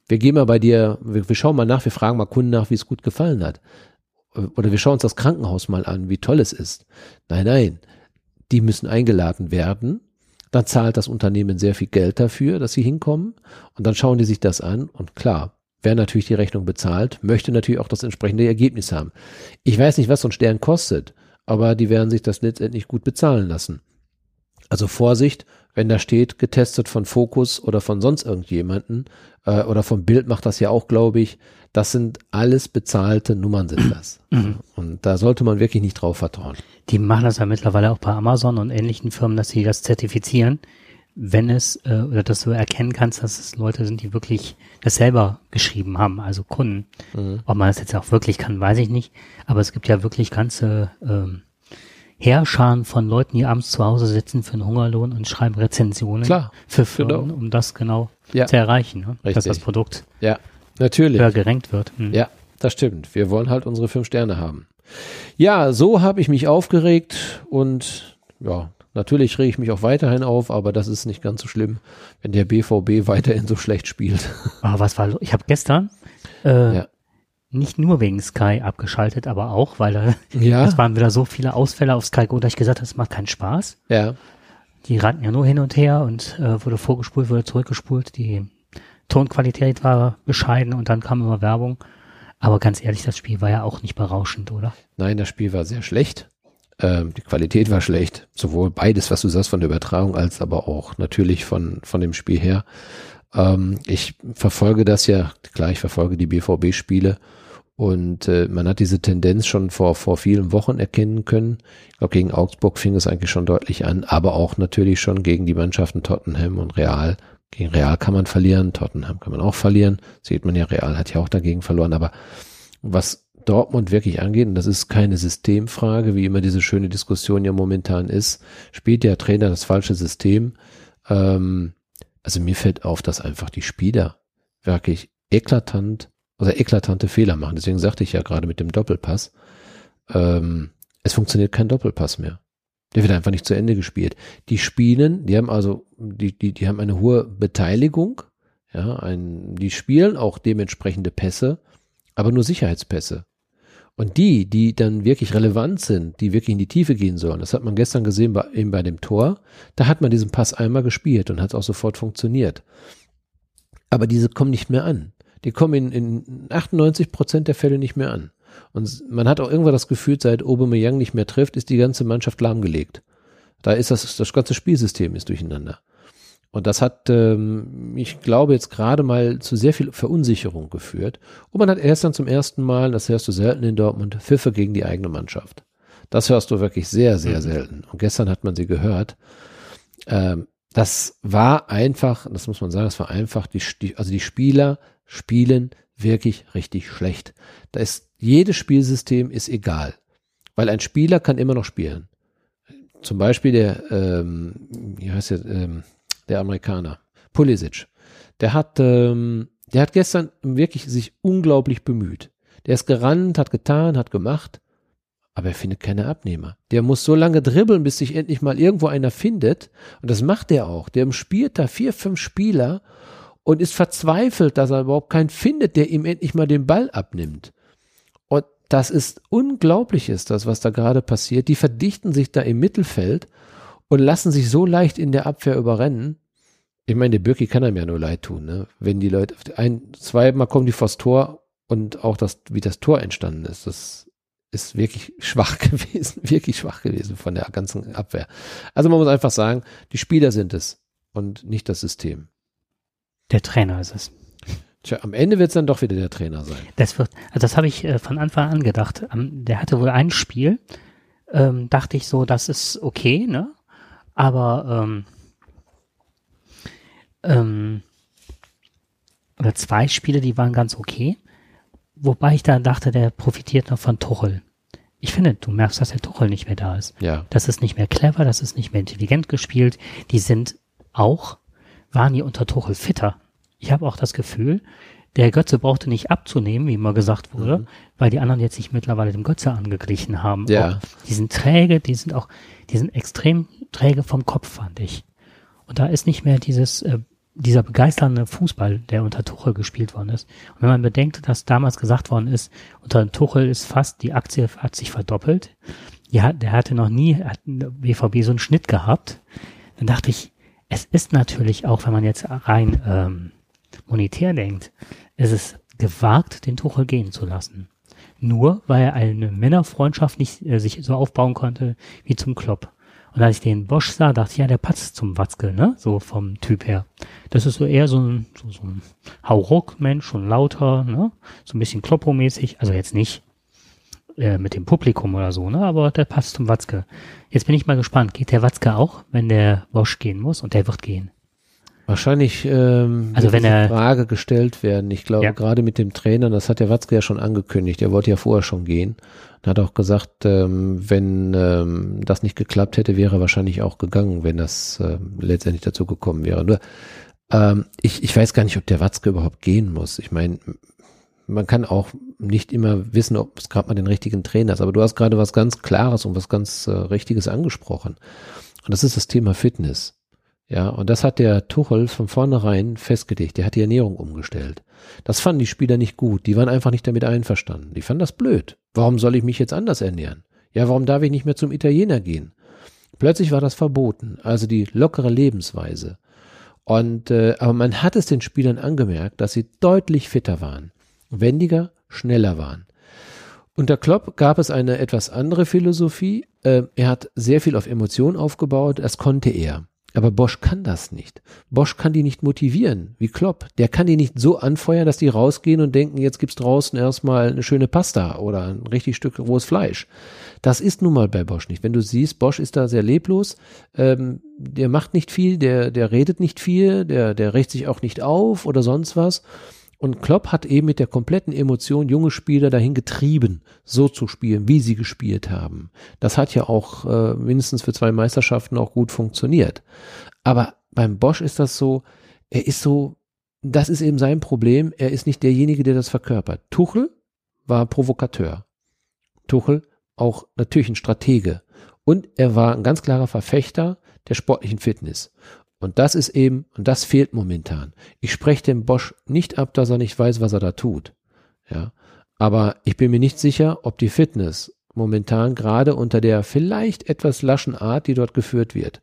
wir gehen mal bei dir, wir, wir schauen mal nach, wir fragen mal Kunden nach, wie es gut gefallen hat. Oder wir schauen uns das Krankenhaus mal an, wie toll es ist. Nein, nein, die müssen eingeladen werden dann zahlt das Unternehmen sehr viel Geld dafür, dass sie hinkommen und dann schauen die sich das an und klar, wer natürlich die Rechnung bezahlt, möchte natürlich auch das entsprechende Ergebnis haben. Ich weiß nicht, was so ein Stern kostet, aber die werden sich das letztendlich gut bezahlen lassen. Also Vorsicht, wenn da steht, getestet von Fokus oder von sonst irgendjemanden äh, oder vom Bild macht das ja auch, glaube ich, das sind alles bezahlte Nummern sind das. Mhm. Da sollte man wirklich nicht drauf vertrauen. Die machen das ja mittlerweile auch bei Amazon und ähnlichen Firmen, dass sie das zertifizieren, wenn es, äh, oder dass du erkennen kannst, dass es Leute sind, die wirklich das selber geschrieben haben, also Kunden. Mhm. Ob man das jetzt auch wirklich kann, weiß ich nicht. Aber es gibt ja wirklich ganze ähm, Heerscharen von Leuten, die abends zu Hause sitzen für einen Hungerlohn und schreiben Rezensionen Klar, für Firmen, genau. um das genau ja. zu erreichen, ne? dass das Produkt ja, natürlich. höher gerankt wird. Mhm. Ja, das stimmt. Wir wollen halt unsere fünf Sterne haben. Ja, so habe ich mich aufgeregt und ja, natürlich rege ich mich auch weiterhin auf, aber das ist nicht ganz so schlimm, wenn der BVB weiterhin so schlecht spielt. Ah, was war? Ich habe gestern äh, ja. nicht nur wegen Sky abgeschaltet, aber auch, weil ja. es waren wieder so viele Ausfälle auf Sky Go, dass ich gesagt habe, es macht keinen Spaß. Ja. Die rannten ja nur hin und her und äh, wurde vorgespult, wurde zurückgespult. Die Tonqualität war bescheiden und dann kam immer Werbung. Aber ganz ehrlich, das Spiel war ja auch nicht berauschend, oder? Nein, das Spiel war sehr schlecht. Ähm, die Qualität war schlecht. Sowohl beides, was du sagst von der Übertragung, als aber auch natürlich von, von dem Spiel her. Ähm, ich verfolge das ja, klar, ich verfolge die BVB-Spiele und äh, man hat diese Tendenz schon vor, vor vielen Wochen erkennen können. Ich glaube, gegen Augsburg fing es eigentlich schon deutlich an, aber auch natürlich schon gegen die Mannschaften Tottenham und Real gegen Real kann man verlieren, Tottenham kann man auch verlieren. Sieht man ja, Real hat ja auch dagegen verloren. Aber was Dortmund wirklich angeht, und das ist keine Systemfrage, wie immer diese schöne Diskussion ja momentan ist, spielt der Trainer das falsche System. Ähm, also mir fällt auf, dass einfach die Spieler wirklich eklatant oder eklatante Fehler machen. Deswegen sagte ich ja gerade mit dem Doppelpass, ähm, es funktioniert kein Doppelpass mehr. Der wird einfach nicht zu Ende gespielt. Die spielen, die haben also, die, die, die haben eine hohe Beteiligung, ja, ein, die spielen auch dementsprechende Pässe, aber nur Sicherheitspässe. Und die, die dann wirklich relevant sind, die wirklich in die Tiefe gehen sollen, das hat man gestern gesehen bei, eben bei dem Tor, da hat man diesen Pass einmal gespielt und hat es auch sofort funktioniert. Aber diese kommen nicht mehr an. Die kommen in, in 98 Prozent der Fälle nicht mehr an. Und man hat auch irgendwann das Gefühl, seit Aubameyang nicht mehr trifft, ist die ganze Mannschaft lahmgelegt. Da ist das, das ganze Spielsystem ist durcheinander. Und das hat, ähm, ich glaube, jetzt gerade mal zu sehr viel Verunsicherung geführt. Und man hat erst dann zum ersten Mal, das hörst du selten in Dortmund, Pfiffe gegen die eigene Mannschaft. Das hörst du wirklich sehr, sehr mhm. selten. Und gestern hat man sie gehört. Ähm, das war einfach, das muss man sagen, das war einfach, die, die, also die Spieler spielen wirklich richtig schlecht. Da ist, jedes Spielsystem ist egal. Weil ein Spieler kann immer noch spielen. Zum Beispiel der, ähm, wie heißt der, ähm, der Amerikaner, Pulisic, der hat, ähm, der hat gestern wirklich sich unglaublich bemüht. Der ist gerannt, hat getan, hat gemacht, aber er findet keine Abnehmer. Der muss so lange dribbeln, bis sich endlich mal irgendwo einer findet. Und das macht er auch. Der spielt da vier, fünf Spieler und ist verzweifelt, dass er überhaupt keinen findet, der ihm endlich mal den Ball abnimmt. Das ist unglaublich, ist das, was da gerade passiert. Die verdichten sich da im Mittelfeld und lassen sich so leicht in der Abwehr überrennen. Ich meine, der Birki kann einem ja nur leid tun, ne? Wenn die Leute, ein, zweimal kommen die vors Tor und auch das, wie das Tor entstanden ist, das ist wirklich schwach gewesen, wirklich schwach gewesen von der ganzen Abwehr. Also man muss einfach sagen, die Spieler sind es und nicht das System. Der Trainer ist es. Tja, am Ende wird es dann doch wieder der Trainer sein. Das wird, also das habe ich äh, von Anfang an gedacht. Ähm, der hatte wohl ein Spiel, ähm, dachte ich so, das ist okay, ne? aber ähm, ähm, oder zwei Spiele, die waren ganz okay. Wobei ich da dachte, der profitiert noch von Tuchel. Ich finde, du merkst, dass der Tuchel nicht mehr da ist. Ja. Das ist nicht mehr clever, das ist nicht mehr intelligent gespielt. Die sind auch, waren die unter Tuchel fitter. Ich habe auch das Gefühl, der Götze brauchte nicht abzunehmen, wie immer gesagt wurde, mhm. weil die anderen jetzt sich mittlerweile dem Götze angeglichen haben. Ja. Auch die sind träge, die sind auch, die sind extrem träge vom Kopf, fand ich. Und da ist nicht mehr dieses, äh, dieser begeisternde Fußball, der unter Tuchel gespielt worden ist. Und wenn man bedenkt, dass damals gesagt worden ist, unter Tuchel ist fast, die Aktie hat sich verdoppelt. Ja, der hatte noch nie, hat BVB so einen Schnitt gehabt. Dann dachte ich, es ist natürlich auch, wenn man jetzt rein ähm, monetär denkt, es ist gewagt, den Tuchel gehen zu lassen. Nur weil er eine Männerfreundschaft nicht äh, sich so aufbauen konnte wie zum Klopp. Und als ich den Bosch sah, dachte ich, ja, der passt zum Watzke, ne? So vom Typ her. Das ist so eher so ein, so, so ein Hauruck-Mensch, schon lauter, ne? So ein bisschen Kloppo-mäßig. Also jetzt nicht äh, mit dem Publikum oder so, ne? Aber der passt zum Watzke. Jetzt bin ich mal gespannt. Geht der Watzke auch, wenn der Bosch gehen muss? Und der wird gehen. Wahrscheinlich ähm, also wenn er, Frage gestellt werden. Ich glaube, Ja. gerade mit dem Trainer, das hat der Watzke ja schon angekündigt, er wollte ja vorher schon gehen. Und hat auch gesagt, ähm, wenn ähm, das nicht geklappt hätte, wäre er wahrscheinlich auch gegangen, wenn das ähm, letztendlich dazu gekommen wäre. Nur, ähm, ich, ich weiß gar nicht, ob der Watzke überhaupt gehen muss. Ich meine, man kann auch nicht immer wissen, ob es gerade mal den richtigen Trainer ist. Aber du hast gerade was ganz Klares und was ganz äh, Richtiges angesprochen. Und das ist das Thema Fitness. Ja, und das hat der Tuchel von vornherein festgelegt. Der hat die Ernährung umgestellt. Das fanden die Spieler nicht gut. Die waren einfach nicht damit einverstanden. Die fanden das blöd. Warum soll ich mich jetzt anders ernähren? Ja, warum darf ich nicht mehr zum Italiener gehen? Plötzlich war das verboten. Also die lockere Lebensweise. Und äh, aber man hat es den Spielern angemerkt, dass sie deutlich fitter waren, wendiger, schneller waren. Unter Klopp gab es eine etwas andere Philosophie. Äh, er hat sehr viel auf Emotionen aufgebaut. Das konnte er. Aber Bosch kann das nicht. Bosch kann die nicht motivieren, wie Klopp. Der kann die nicht so anfeuern, dass die rausgehen und denken, jetzt gibt's draußen erstmal eine schöne Pasta oder ein richtig Stück rohes Fleisch. Das ist nun mal bei Bosch nicht. Wenn du siehst, Bosch ist da sehr leblos, ähm, der macht nicht viel, der, der redet nicht viel, der, der rächt sich auch nicht auf oder sonst was. Und Klopp hat eben mit der kompletten Emotion junge Spieler dahin getrieben, so zu spielen, wie sie gespielt haben. Das hat ja auch äh, mindestens für zwei Meisterschaften auch gut funktioniert. Aber beim Bosch ist das so, er ist so, das ist eben sein Problem, er ist nicht derjenige, der das verkörpert. Tuchel war Provokateur. Tuchel auch natürlich ein Stratege. Und er war ein ganz klarer Verfechter der sportlichen Fitness. Und das ist eben, und das fehlt momentan. Ich spreche dem Bosch nicht ab, dass er nicht weiß, was er da tut. Ja. Aber ich bin mir nicht sicher, ob die Fitness momentan gerade unter der vielleicht etwas laschen Art, die dort geführt wird,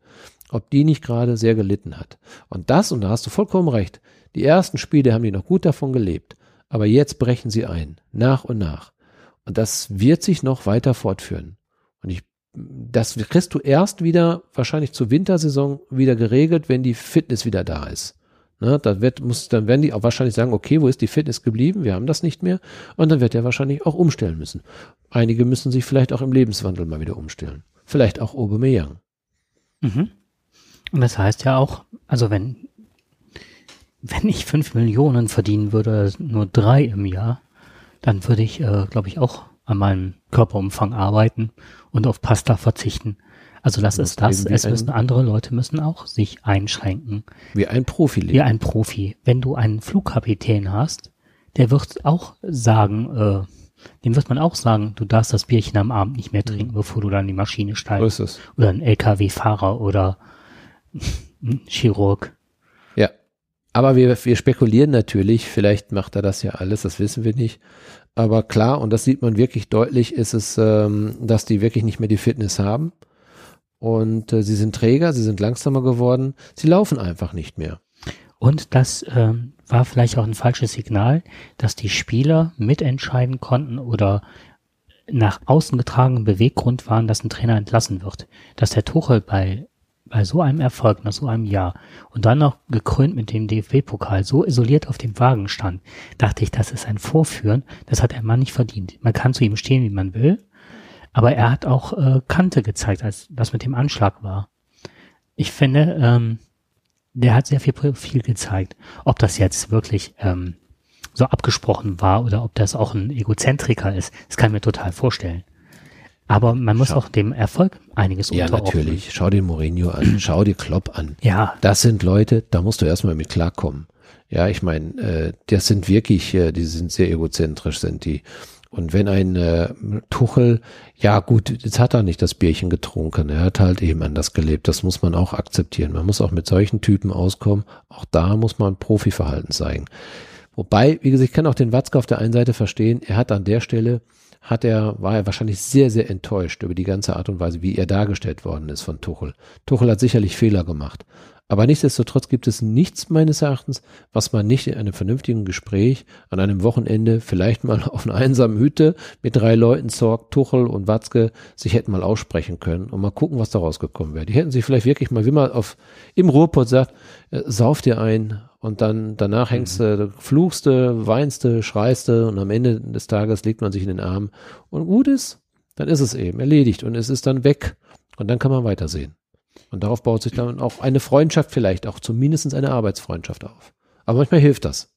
ob die nicht gerade sehr gelitten hat. Und das, und da hast du vollkommen recht, die ersten Spiele haben die noch gut davon gelebt, aber jetzt brechen sie ein, nach und nach. Und das wird sich noch weiter fortführen. Und ich, das kriegst du erst wieder, wahrscheinlich zur Wintersaison wieder geregelt, wenn die Fitness wieder da ist. Ne, dann, wird, muss, dann werden die auch wahrscheinlich sagen, okay, wo ist die Fitness geblieben? Wir haben das nicht mehr. Und dann wird er wahrscheinlich auch umstellen müssen. Einige müssen sich vielleicht auch im Lebenswandel mal wieder umstellen. Vielleicht auch Aubameyang. Mhm. Und das heißt ja auch, also wenn, wenn ich fünf Millionen verdienen würde, nur drei im Jahr, dann würde ich, äh, glaube ich, auch an meinem Körperumfang arbeiten und auf Pasta verzichten. Also das ist das. Es müssen andere Leute müssen auch sich einschränken. Wie ein Profi. Leben. Wie ein Profi. Wenn du einen Flugkapitän hast, der wird auch sagen, äh, dem wird man auch sagen, du darfst das Bierchen am Abend nicht mehr trinken, mhm. bevor du dann in die Maschine steigst. So ist es. Oder ein LKW-Fahrer oder ein Chirurg. Ja. Aber wir, wir spekulieren natürlich, vielleicht macht er das ja alles, das wissen wir nicht. Aber klar, und das sieht man wirklich deutlich, ist es, ähm, dass die wirklich nicht mehr die Fitness haben und äh, sie sind träger, sie sind langsamer geworden, sie laufen einfach nicht mehr. Und das äh, war vielleicht auch ein falsches Signal, dass die Spieler mitentscheiden konnten oder nach außen getragenen Beweggrund waren, dass ein Trainer entlassen wird. Dass der Tuchel bei, bei so einem Erfolg, nach so einem Jahr und dann noch gekrönt mit dem DFB-Pokal so isoliert auf dem Wagen stand, dachte ich, das ist ein Vorführen, das hat der Mann nicht verdient. Man kann zu ihm stehen, wie man will, aber er hat auch äh, Kante gezeigt, als das mit dem Anschlag war. Ich finde, ähm, der hat sehr viel Profil gezeigt. Ob das jetzt wirklich ähm, so abgesprochen war oder ob das auch ein Egozentriker ist, das kann ich mir total vorstellen. Aber man muss schau. auch dem Erfolg einiges Ja, natürlich. Schau dir Mourinho an, schau dir Klopp an. Ja. Das sind Leute, da musst du erstmal mit klarkommen. Ja, ich meine, äh, das sind wirklich, äh, die sind sehr egozentrisch, sind die. Und wenn ein äh, Tuchel, ja gut, jetzt hat er nicht das Bierchen getrunken, er hat halt eben anders gelebt, das muss man auch akzeptieren. Man muss auch mit solchen Typen auskommen, auch da muss man Profiverhalten zeigen. Wobei, wie gesagt, ich kann auch den Watzke auf der einen Seite verstehen, er hat an der Stelle, hat er, war er wahrscheinlich sehr, sehr enttäuscht über die ganze Art und Weise, wie er dargestellt worden ist von Tuchel. Tuchel hat sicherlich Fehler gemacht. Aber nichtsdestotrotz gibt es nichts meines Erachtens, was man nicht in einem vernünftigen Gespräch an einem Wochenende vielleicht mal auf einer einsamen Hütte mit drei Leuten, Zorg, Tuchel und Watzke, sich hätten mal aussprechen können und mal gucken, was da rausgekommen wäre. Die hätten sich vielleicht wirklich mal, wie man auf, im Ruhrpott sagt, äh, sauf dir ein und dann danach mhm. hängst du, fluchst du, weinst du, schreist du und am Ende des Tages legt man sich in den Arm und gut ist, dann ist es eben erledigt und es ist dann weg und dann kann man weitersehen. Und darauf baut sich dann auch eine Freundschaft vielleicht, auch zumindest eine Arbeitsfreundschaft auf. Aber manchmal hilft das.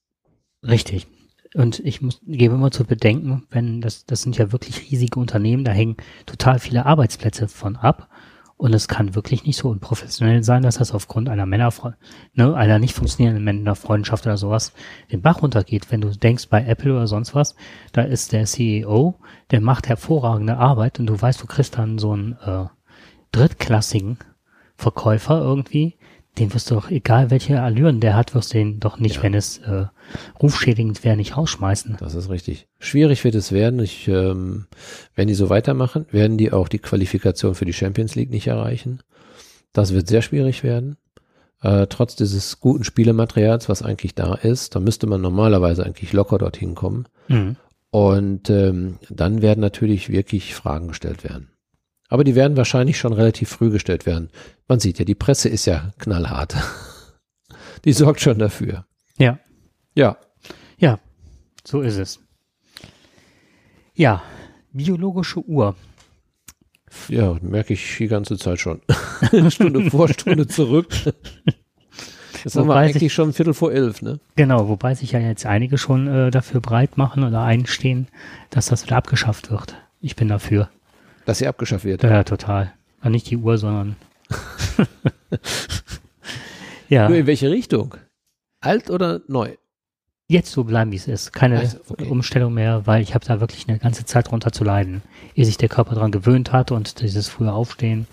Richtig. Und ich muss, gebe immer zu bedenken, wenn das, das sind ja wirklich riesige Unternehmen, da hängen total viele Arbeitsplätze von ab. Und es kann wirklich nicht so unprofessionell sein, dass das aufgrund einer Männerfreundschaft, ne, einer nicht funktionierenden Männerfreundschaft oder sowas den Bach runtergeht. Wenn du denkst bei Apple oder sonst was, da ist der CEO, der macht hervorragende Arbeit und du weißt, du kriegst dann so einen äh, drittklassigen Verkäufer irgendwie, den wirst du doch, egal welche Allüren der hat, wirst du den doch nicht, ja. wenn es äh, rufschädigend wäre, nicht rausschmeißen. Das ist richtig. Schwierig wird es werden. Ich, ähm, wenn die so weitermachen, werden die auch die Qualifikation für die Champions League nicht erreichen. Das wird sehr schwierig werden. Äh, trotz dieses guten Spielematerials, was eigentlich da ist, da müsste man normalerweise eigentlich locker dorthin kommen. Mhm. Und ähm, dann werden natürlich wirklich Fragen gestellt werden. Aber die werden wahrscheinlich schon relativ früh gestellt werden. Man sieht ja, die Presse ist ja knallhart. Die sorgt schon dafür. Ja. Ja. Ja, so ist es. Ja, biologische Uhr. Ja, merke ich die ganze Zeit schon. Stunde vor, Stunde zurück. Jetzt haben wir eigentlich sich, schon Viertel vor elf, ne? Genau, wobei sich ja jetzt einige schon äh, dafür breit machen oder einstehen, dass das wieder abgeschafft wird. Ich bin dafür. Dass sie abgeschafft wird. Ja, total. Aber nicht die Uhr, sondern. ja. Nur in welche Richtung? Alt oder neu? jetzt so bleiben, wie es ist. Keine Also, okay. Umstellung mehr, weil ich habe da wirklich eine ganze Zeit drunter zu leiden, ehe sich der Körper dran gewöhnt hat und dieses frühe Aufstehen.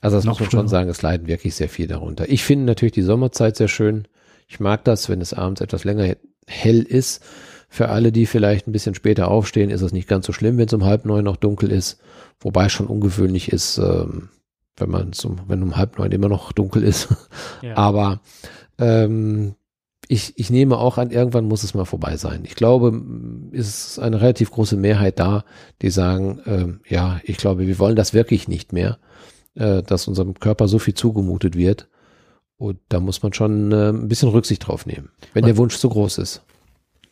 Also das muss man schon früher. sagen, es leiden wirklich sehr viel darunter. Ich finde natürlich die Sommerzeit sehr schön. Ich mag das, wenn es abends etwas länger he- hell ist. Für alle, die vielleicht ein bisschen später aufstehen, ist es nicht ganz so schlimm, wenn es um halb neun noch dunkel ist. Wobei es schon ungewöhnlich ist, ähm, wenn man um, wenn um halb neun immer noch dunkel ist. Ja. Aber ähm, ich, ich nehme auch an, irgendwann muss es mal vorbei sein. Ich glaube, m, ist eine relativ große Mehrheit da, die sagen, ähm, ja, ich glaube, wir wollen das wirklich nicht mehr, äh, dass unserem Körper so viel zugemutet wird. Und da muss man schon äh, ein bisschen Rücksicht drauf nehmen, wenn der Wunsch zu groß ist.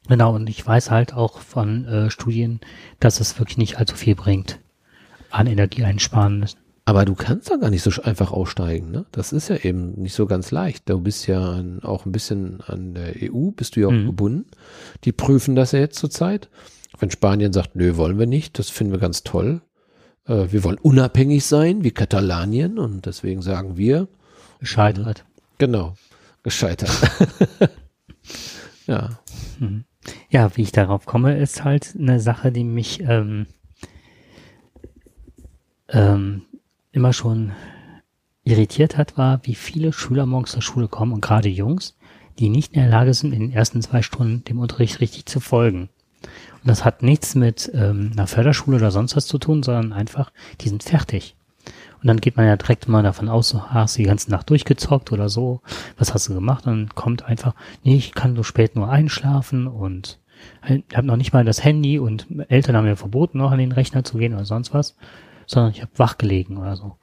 Genau, und ich weiß halt auch von äh, Studien, dass es wirklich nicht allzu viel bringt an Energie einsparen. Aber du kannst da gar nicht so einfach aussteigen, ne? Das ist ja eben nicht so ganz leicht. Du bist ja an, auch ein bisschen an der EU, bist du ja auch Mhm. gebunden. Die prüfen das ja jetzt zurzeit. Wenn Spanien sagt, nö, wollen wir nicht, das finden wir ganz toll. Äh, wir wollen unabhängig sein, wie Katalanien, und deswegen sagen wir, Gescheitert. genau, gescheitert. ja. Mhm. Ja, wie ich darauf komme, ist halt eine Sache, die mich ähm, ähm, immer schon irritiert hat, war, wie viele Schüler morgens zur Schule kommen und gerade Jungs, die nicht in der Lage sind, in den ersten zwei Stunden dem Unterricht richtig zu folgen. Und das hat nichts mit ähm, einer Förderschule oder sonst was zu tun, sondern einfach, die sind fertig. Und dann geht man ja direkt mal davon aus, so, hast du die ganze Nacht durchgezockt oder so, was hast du gemacht? Und dann kommt einfach, nee, ich kann so spät nur einschlafen und ich habe noch nicht mal das Handy und Eltern haben mir verboten, noch an den Rechner zu gehen oder sonst was, sondern ich habe wach gelegen oder so.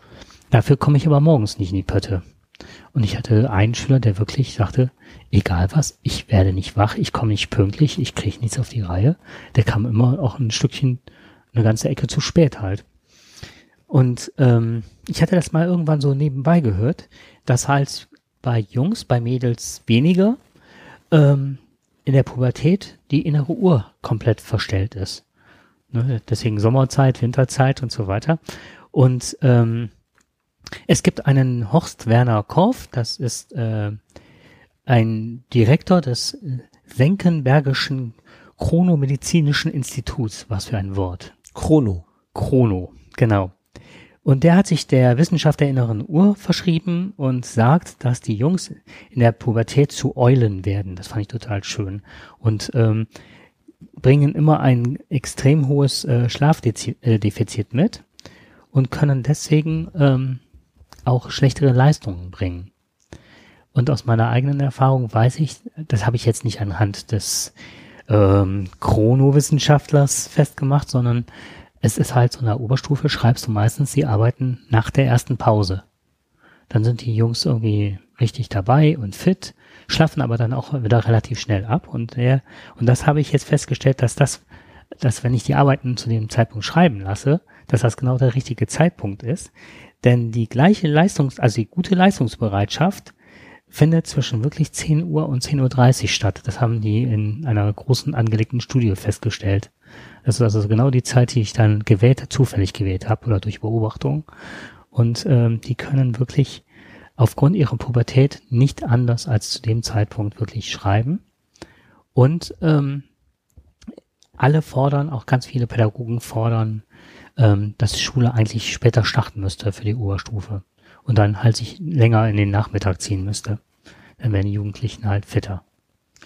Dafür komme ich aber morgens nicht in die Pötte. Und ich hatte einen Schüler, der wirklich sagte, egal was, ich werde nicht wach, ich komme nicht pünktlich, ich kriege nichts auf die Reihe. Der kam immer auch ein Stückchen, eine ganze Ecke zu spät halt. Und ähm, ich hatte das mal irgendwann so nebenbei gehört, dass halt bei Jungs, bei Mädels weniger ähm, in der Pubertät die innere Uhr komplett verstellt ist. Ne? Deswegen Sommerzeit, Winterzeit und so weiter. Und ähm, es gibt einen Horst Werner Korff, das ist äh, ein Direktor des äh, Senckenbergischen Chronomedizinischen Instituts. Was für ein Wort. Chrono. Chrono, genau. Und der hat sich der Wissenschaft der inneren Uhr verschrieben und sagt, dass die Jungs in der Pubertät zu Eulen werden. Das fand ich total schön. Und ähm, bringen immer ein extrem hohes äh, Schlafdefizit mit und können deswegen ähm, auch schlechtere Leistungen bringen. Und aus meiner eigenen Erfahrung weiß ich, das habe ich jetzt nicht anhand des ähm, Chronowissenschaftlers festgemacht, sondern es ist halt so in der Oberstufe, schreibst du meistens die Arbeiten nach der ersten Pause. Dann sind die Jungs irgendwie richtig dabei und fit, schlafen aber dann auch wieder relativ schnell ab. Und der, und das habe ich jetzt festgestellt, dass das, dass wenn ich die Arbeiten zu dem Zeitpunkt schreiben lasse, dass das genau der richtige Zeitpunkt ist. Denn die gleiche Leistungs-, also die gute Leistungsbereitschaft findet zwischen wirklich 10 Uhr und 10.30 Uhr statt. Das haben die in einer großen angelegten Studie festgestellt. Das ist also genau die Zeit, die ich dann gewählt, zufällig gewählt habe oder durch Beobachtung. Und ähm, die können wirklich aufgrund ihrer Pubertät nicht anders als zu dem Zeitpunkt wirklich schreiben. Und ähm, alle fordern, auch ganz viele Pädagogen fordern, ähm, dass die Schule eigentlich später starten müsste für die Oberstufe und dann halt sich länger in den Nachmittag ziehen müsste. Dann wären die Jugendlichen halt fitter.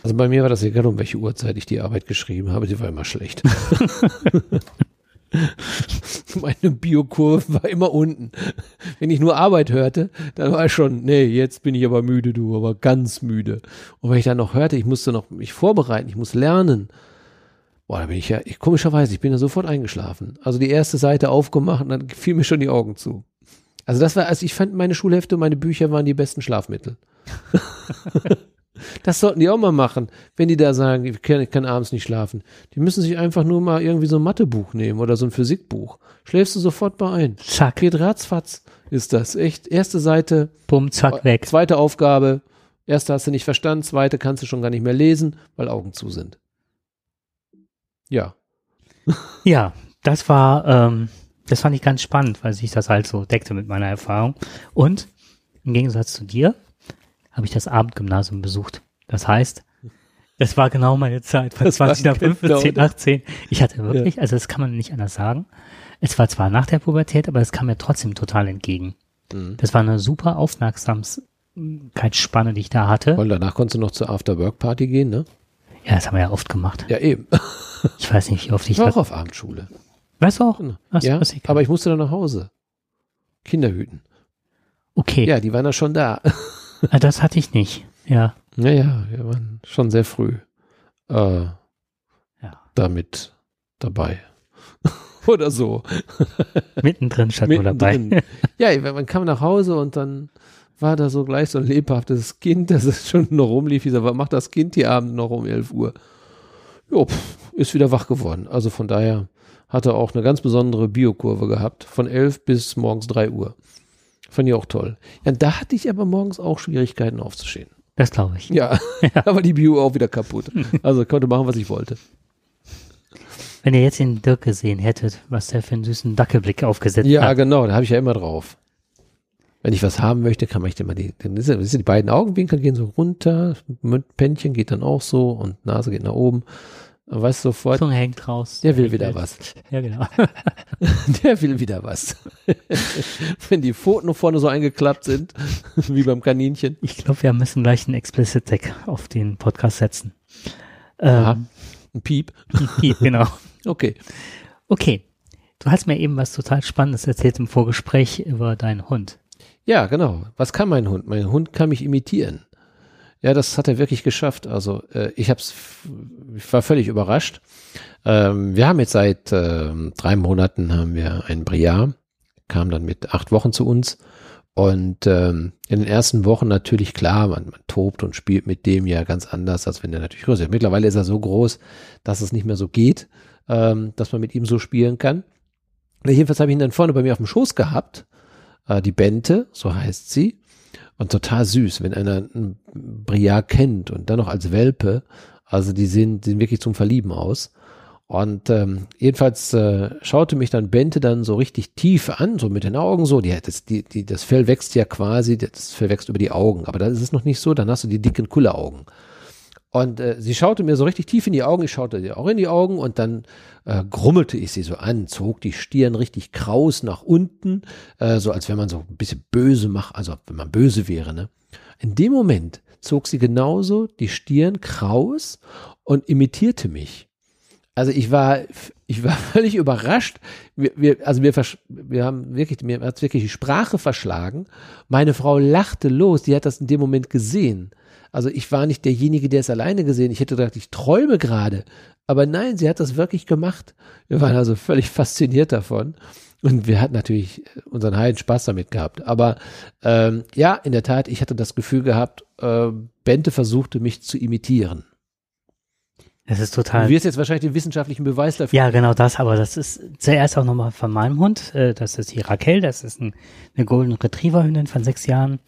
Also bei mir war das egal, um welche Uhrzeit ich die Arbeit geschrieben habe, die war immer schlecht. Meine Biokurve war immer unten. Wenn ich nur Arbeit hörte, dann war ich schon, nee, jetzt bin ich aber müde, du, aber ganz müde. Und wenn ich dann noch hörte, ich musste noch mich vorbereiten, ich muss lernen. Boah, da bin ich ja, ich, komischerweise, ich bin da sofort eingeschlafen. Also die erste Seite aufgemacht und dann fielen mir schon die Augen zu. Also das war, also ich fand meine Schulhefte und meine Bücher waren die besten Schlafmittel. Das sollten die auch mal machen, wenn die da sagen, ich kann, ich kann abends nicht schlafen. Die müssen sich einfach nur mal irgendwie so ein Mathebuch nehmen oder so ein Physikbuch. Schläfst du sofort mal ein. Zack, Geht ratzfatz, ist das. Echt, erste Seite, bumm, zack, weg. zweite Aufgabe, erste hast du nicht verstanden, zweite kannst du schon gar nicht mehr lesen, weil Augen zu sind. Ja. Ja, das war, ähm, das fand ich ganz spannend, weil sich das halt so deckte mit meiner Erfahrung. Und im Gegensatz zu dir habe ich das Abendgymnasium besucht. Das heißt, Das war genau meine Zeit, von Das war 20 nach genau 15, das. 18. Ich hatte wirklich, also das kann man nicht anders sagen. Es war zwar nach der Pubertät, aber es kam mir trotzdem total entgegen. Mhm. Das war eine super Aufmerksamkeitsspanne, die ich da hatte. Und danach konntest du noch zur After-Work-Party gehen, ne? Ja, das haben wir ja oft gemacht. Ja, eben. Ich weiß nicht, wie oft Ich ich war das. auch auf Abendschule. Weißt du auch? Was, ja, was ich aber ich musste dann nach Hause. Kinder hüten. okay, Ja, die waren da schon da. Ah, das hatte ich nicht. Ja, Naja, wir waren schon sehr früh äh, ja. damit dabei. Oder so. Mittendrin statt nur dabei. Mittendrin. ja, man kam nach Hause und dann war da so gleich so ein lebhaftes Kind, das ist schon noch rumlief. Ich sag, was macht das Kind hier Abend noch um 11 Uhr? Jo, pff, ist wieder wach geworden. Also von daher hat er auch eine ganz besondere Biokurve gehabt. Von 11 bis morgens 3 Uhr. Fand ich auch toll. Ja, da hatte ich aber morgens auch Schwierigkeiten aufzustehen. Das glaube ich. Ja, aber die Bio auch wieder kaputt. Also konnte machen, was ich wollte. Wenn ihr jetzt den Dirk gesehen hättet, was der für einen süßen Dackelblick aufgesetzt Ja, hat. genau, da habe ich ja immer drauf. Wenn ich was haben möchte, kann man ich immer die, dann ja, ihr, die beiden Augenwinkel gehen so runter, Pennchen geht dann auch so und Nase geht nach oben. Du sofort, Zunge hängt raus. der will wieder was. Ja, genau. Der will wieder was. Wenn die Pfoten vorne so eingeklappt sind, wie beim Kaninchen. Ich glaube, wir müssen gleich einen Explicit Tag auf den Podcast setzen. Ähm, Ein Piep. hier, genau. Okay. Okay. Du hast mir eben was total Spannendes erzählt im Vorgespräch über deinen Hund. Ja, genau. Was kann mein Hund? Mein Hund kann mich imitieren. Ja, das hat er wirklich geschafft. Also äh, ich hab's, ich war völlig überrascht. Ähm, wir haben jetzt seit ähm, drei Monaten haben wir einen Briar, kam dann mit acht Wochen zu uns. Und ähm, in den ersten Wochen natürlich klar, man, man tobt und spielt mit dem ja ganz anders, als wenn er natürlich größer ist. Mittlerweile ist er so groß, dass es nicht mehr so geht, ähm, dass man mit ihm so spielen kann. Na, jedenfalls habe ich ihn dann vorne bei mir auf dem Schoß gehabt äh, die Bente, so heißt sie. Und total süß, wenn einer einen Briard kennt und dann noch als Welpe. Also die sehen, sehen wirklich zum Verlieben aus. Und ähm, jedenfalls äh, schaute mich dann Bente dann so richtig tief an, so mit den Augen so. Die, das, die, die, das Fell wächst ja quasi, das Fell wächst über die Augen. Aber da ist es noch nicht so, dann hast du die dicken Kulleraugen. Und äh, sie schaute mir so richtig tief in die Augen, ich schaute ihr auch in die Augen und dann äh, grummelte ich sie so an, zog die Stirn richtig kraus nach unten, äh, so als wenn man so ein bisschen böse macht, also wenn man böse wäre. Ne? In dem Moment zog sie genauso die Stirn kraus und imitierte mich. Also ich war, ich war völlig überrascht. Wir, wir, also wir, wir haben wirklich, mir hat wirklich die Sprache verschlagen. Meine Frau lachte los, die hat das in dem Moment gesehen. Also ich war nicht derjenige, der es alleine gesehen. Ich hätte gedacht, ich träume gerade. Aber nein, sie hat das wirklich gemacht. Wir waren also völlig fasziniert davon. Und wir hatten natürlich unseren heiden Spaß damit gehabt. Aber ähm, ja, in der Tat, ich hatte das Gefühl gehabt, äh, Bente versuchte mich zu imitieren. Das ist Du total. wirst jetzt wahrscheinlich den wissenschaftlichen Beweis dafür. Ja, genau das, aber das ist zuerst auch nochmal von meinem Hund. Äh, Das ist die Raquel, das ist ein, eine Golden Retriever Hündin von sechs Jahren.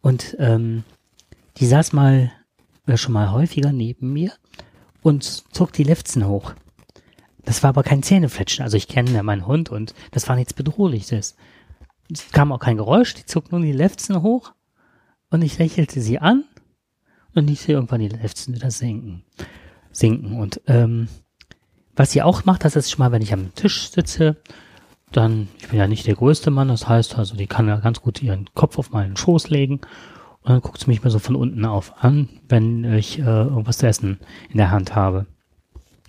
Und ähm, die saß mal, oder schon mal häufiger neben mir und zog die Lefzen hoch. Das war aber kein Zähnefletschen. Also ich kenne ja meinen Hund und das war nichts Bedrohliches. Es kam auch kein Geräusch, die zog nur die Lefzen hoch und ich lächelte sie an und ich sehe irgendwann die Lefzen wieder sinken. Sinken. Und ähm, was sie auch macht, das ist schon mal, wenn ich am Tisch sitze, dann, ich bin ja nicht der größte Mann, das heißt also, die kann ja ganz gut ihren Kopf auf meinen Schoß legen und dann guckt sie mich mal so von unten auf an, wenn ich äh, irgendwas zu essen in der Hand habe.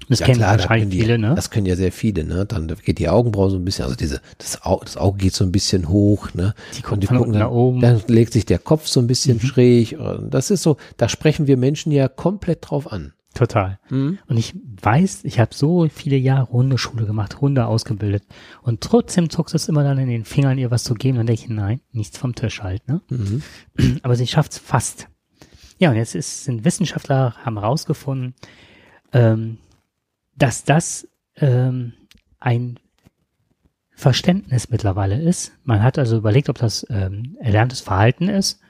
Das Ja, kennen klar, wahrscheinlich die, viele, ne? Das können ja sehr viele, ne? Dann geht die Augenbraue so ein bisschen, also diese, das Auge, das Auge geht so ein bisschen hoch, ne? Die gucken Und von unten dann, nach oben. Mhm. Dann legt sich der Kopf so ein bisschen schräg. Und Das ist so, da sprechen wir Menschen ja komplett drauf an. Total. Und ich weiß, ich habe so viele Jahre Hundeschule gemacht, Hunde ausgebildet. Und trotzdem zuckt es immer dann in den Fingern, ihr was zu geben. Dann denke ich, nein, nichts vom Tisch halt. Ne? Aber sie schafft es fast. Ja, und jetzt ist, sind Wissenschaftler, haben herausgefunden, ähm, dass das ähm, ein Verständnis mittlerweile ist. Man hat also überlegt, ob das ähm, erlerntes Verhalten ist.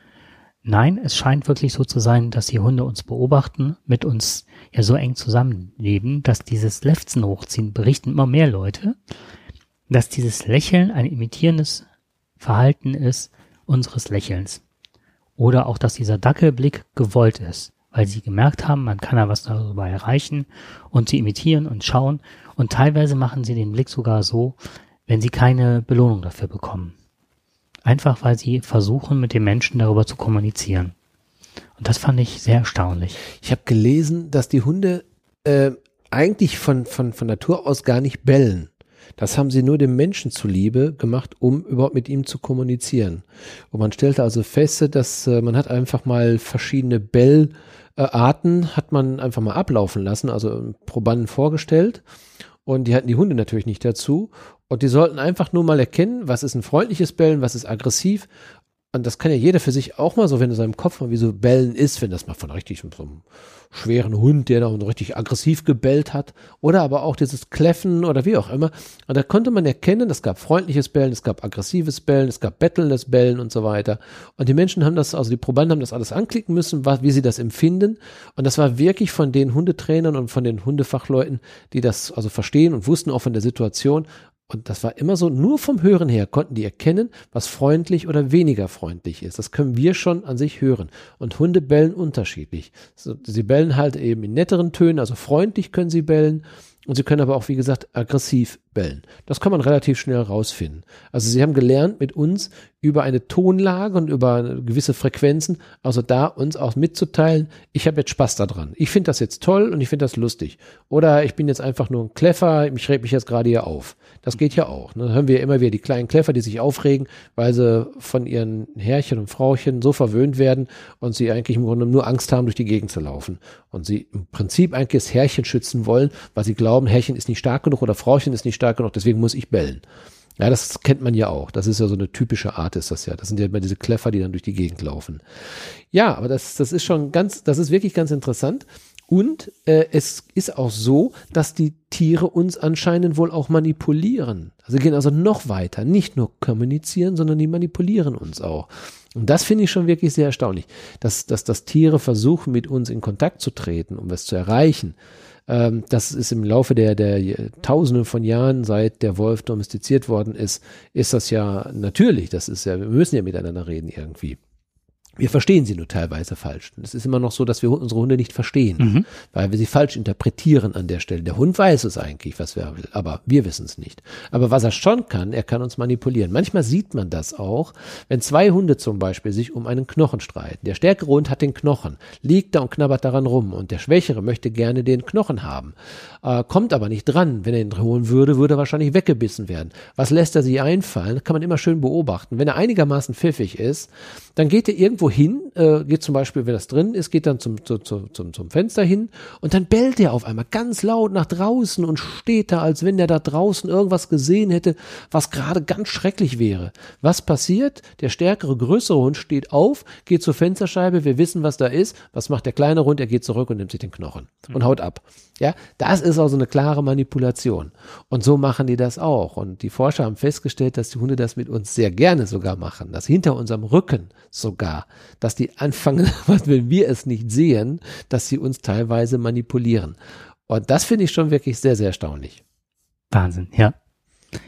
Nein, es scheint wirklich so zu sein, dass die Hunde uns beobachten, mit uns ja so eng zusammenleben, dass dieses Lefzen hochziehen berichten immer mehr Leute, dass dieses Lächeln ein imitierendes Verhalten ist unseres Lächelns. Oder auch, dass dieser Dackelblick gewollt ist. weil sie gemerkt haben, man kann da was darüber erreichen und sie imitieren und schauen und teilweise machen sie den Blick sogar so, wenn sie keine Belohnung dafür bekommen. Einfach weil sie versuchen, mit den Menschen darüber zu kommunizieren. Und das fand ich sehr erstaunlich. Ich habe gelesen, dass die Hunde äh, eigentlich von, von, von Natur aus gar nicht bellen. Das haben sie nur dem Menschen zuliebe gemacht, um überhaupt mit ihm zu kommunizieren. Und man stellte also fest, dass äh, man hat einfach mal verschiedene Bellarten hat man einfach mal ablaufen lassen, also Probanden vorgestellt. Und die hatten die Hunde natürlich nicht dazu. Und die sollten einfach nur mal erkennen, was ist ein freundliches Bellen, was ist aggressiv und das kann ja jeder für sich auch mal so, wenn er seinem Kopf mal wie so Bellen ist, wenn das mal von richtig so einem schweren Hund, der da richtig aggressiv gebellt hat, oder aber auch dieses Kläffen oder wie auch immer. Und da konnte man erkennen, es gab freundliches Bellen, es gab aggressives Bellen, es gab bettelndes Bellen und so weiter. Und die Menschen haben das, also die Probanden haben das alles anklicken müssen, wie sie das empfinden. Und das war wirklich von den Hundetrainern und von den Hundefachleuten, die das also verstehen und wussten auch von der Situation. Und das war immer so, nur vom Hören her konnten die erkennen, was freundlich oder weniger freundlich ist. Das können wir schon an sich hören. Und Hunde bellen unterschiedlich. sie bellen halt eben in netteren Tönen, also freundlich können sie bellen und sie können aber auch, wie gesagt, aggressiv bellen. Das kann man relativ schnell rausfinden. Also sie haben gelernt, mit uns über eine Tonlage und über gewisse Frequenzen, also da uns auch mitzuteilen, ich habe jetzt Spaß daran. Ich finde das jetzt toll und ich finde das lustig. Oder ich bin jetzt einfach nur ein Kleffer, ich reg mich jetzt gerade hier auf. Das geht ja auch. Ne? Da hören wir immer wieder die kleinen Kleffer, die sich aufregen, weil sie von ihren Herrchen und Frauchen so verwöhnt werden und sie eigentlich im Grunde nur Angst haben, durch die Gegend zu laufen. Und sie im Prinzip eigentlich das Herrchen schützen wollen, weil sie glauben, Herrchen ist nicht stark genug oder Frauchen ist nicht stark genug, deswegen muss ich bellen. Ja, das kennt man ja auch. Das ist ja so eine typische Art, ist das ja. Das sind ja immer diese Kleffer, die dann durch die Gegend laufen. Ja, aber das, das ist schon ganz, das ist wirklich ganz interessant. Und äh, es ist auch so, dass die Tiere uns anscheinend wohl auch manipulieren. Also gehen also noch weiter. Nicht nur kommunizieren, sondern die manipulieren uns auch. Und das finde ich schon wirklich sehr erstaunlich, dass, dass, dass Tiere versuchen, mit uns in Kontakt zu treten, um es zu erreichen. Ähm, das ist im Laufe der, der Tausende von Jahren, seit der Wolf domestiziert worden ist, ist das ja natürlich. Das ist ja, wir müssen ja miteinander reden irgendwie. Wir verstehen sie nur teilweise falsch. Es ist immer noch so, dass wir unsere Hunde nicht verstehen, mhm. weil wir sie falsch interpretieren an der Stelle. Der Hund weiß es eigentlich, was er will, aber wir wissen es nicht. Aber was er schon kann, er kann uns manipulieren. Manchmal sieht man das auch, wenn zwei Hunde zum Beispiel sich um einen Knochen streiten. Der stärkere Hund hat den Knochen, liegt da und knabbert daran rum und der schwächere möchte gerne den Knochen haben, äh, kommt aber nicht dran. Wenn er ihn holen würde, würde er wahrscheinlich weggebissen werden. Was lässt er sich einfallen? Das kann man immer schön beobachten. Wenn er einigermaßen pfiffig ist, dann geht er irgendwo hin, äh, geht zum Beispiel, wenn das drin ist, geht dann zum, zu, zu, zum, zum Fenster hin und dann bellt er auf einmal ganz laut nach draußen und steht da, als wenn er da draußen irgendwas gesehen hätte, was gerade ganz schrecklich wäre. Was passiert? Der stärkere, größere Hund steht auf, geht zur Fensterscheibe, wir wissen, was da ist. Was macht der kleine Hund? Er geht zurück und nimmt sich den Knochen und haut ab. Ja, das ist also eine klare Manipulation. Und so machen die das auch. Und die Forscher haben festgestellt, dass die Hunde das mit uns sehr gerne sogar machen, dass hinter unserem Rücken sogar, dass die anfangen, wenn wir es nicht sehen, dass sie uns teilweise manipulieren. Und das finde ich schon wirklich sehr, sehr erstaunlich. Wahnsinn, ja.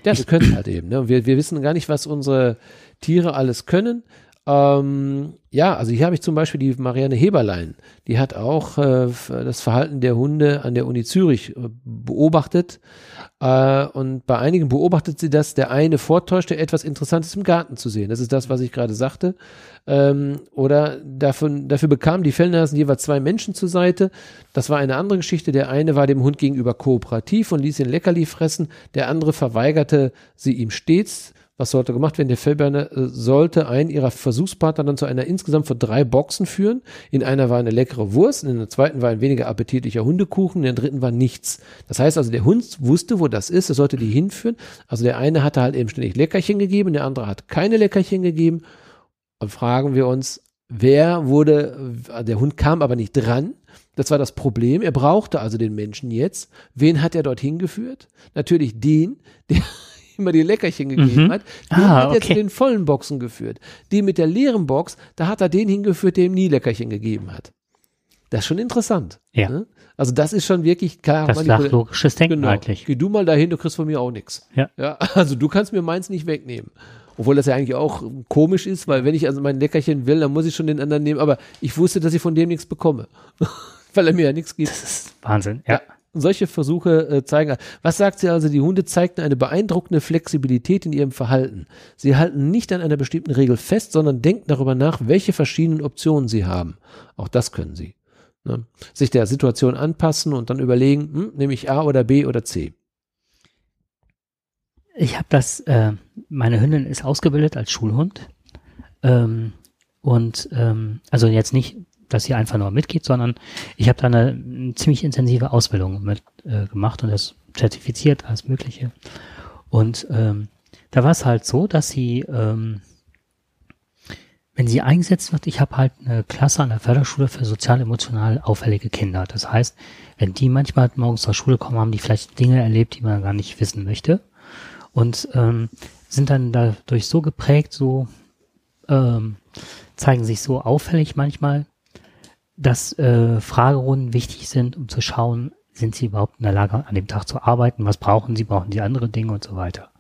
Ja, wir können halt eben. Ne? Wir, wir wissen gar nicht, was unsere Tiere alles können. Ähm, ja, also hier habe ich zum Beispiel die Marianne Heberlein. Die hat auch äh, das Verhalten der Hunde an der Uni Zürich äh, beobachtet. Äh, und bei einigen beobachtet sie, dass der eine vortäuschte, etwas Interessantes im Garten zu sehen. Das ist das, was ich gerade sagte. Ähm, oder davon, dafür bekamen die Fellnasen jeweils zwei Menschen zur Seite. Das war eine andere Geschichte. Der eine war dem Hund gegenüber kooperativ und ließ ihn Leckerli fressen. Der andere verweigerte sie ihm stets was sollte gemacht werden? Der Fellberner äh, sollte einen ihrer Versuchspartner dann zu einer insgesamt von drei Boxen führen. In einer war eine leckere Wurst, in der zweiten war ein weniger appetitlicher Hundekuchen, in der dritten war nichts. Das heißt also, der Hund wusste, wo das ist, er sollte die hinführen. Also der eine hatte halt eben ständig Leckerchen gegeben, der andere hat keine Leckerchen gegeben. Und fragen wir uns, wer wurde, äh, der Hund kam aber nicht dran. Das war das Problem. Er brauchte also den Menschen jetzt. Wen hat er dorthin geführt? Natürlich den, der immer die Leckerchen gegeben mhm. hat, den ah, hat er okay. zu den vollen Boxen geführt. Die mit der leeren Box, da hat er den hingeführt, der ihm nie Leckerchen gegeben hat. Das ist schon interessant. Ja. Ne? Also das ist schon wirklich klar. Das ist logisches Denken genau. eigentlich. Geh du mal dahin, du kriegst von mir auch nichts. Ja. ja. Also du kannst mir meins nicht wegnehmen. Obwohl das ja eigentlich auch komisch ist, weil wenn ich also mein Leckerchen will, dann muss ich schon den anderen nehmen. Aber ich wusste, dass ich von dem nichts bekomme. weil er mir ja nichts gibt. Das ist Wahnsinn, ja. Und solche Versuche äh, zeigen. Was sagt sie also? Die Hunde zeigten eine beeindruckende Flexibilität in ihrem Verhalten. Sie halten nicht an einer bestimmten Regel fest, sondern denken darüber nach, welche verschiedenen Optionen sie haben. Auch das können sie. Ne? Sich der Situation anpassen und dann überlegen, hm, nehme ich A oder B oder C. Ich habe das, äh, meine Hündin ist ausgebildet als Schulhund. Ähm, und ähm, also jetzt nicht, dass sie einfach nur mitgeht, sondern ich habe da eine, eine, ziemlich intensive Ausbildung mit äh, gemacht und das zertifiziert, alles Mögliche. Und ähm, da war es halt so, dass sie, ähm, wenn sie eingesetzt wird, ich habe halt eine Klasse an der Förderschule für sozial-emotional auffällige Kinder. Das heißt, wenn die manchmal morgens zur Schule kommen, haben die vielleicht Dinge erlebt, die man gar nicht wissen möchte und ähm, sind dann dadurch so geprägt, so ähm, zeigen sich so auffällig manchmal, dass äh, Fragerunden wichtig sind, um zu schauen, sind sie überhaupt in der Lage, an dem Tag zu arbeiten, was brauchen sie, brauchen sie andere Dinge und so weiter.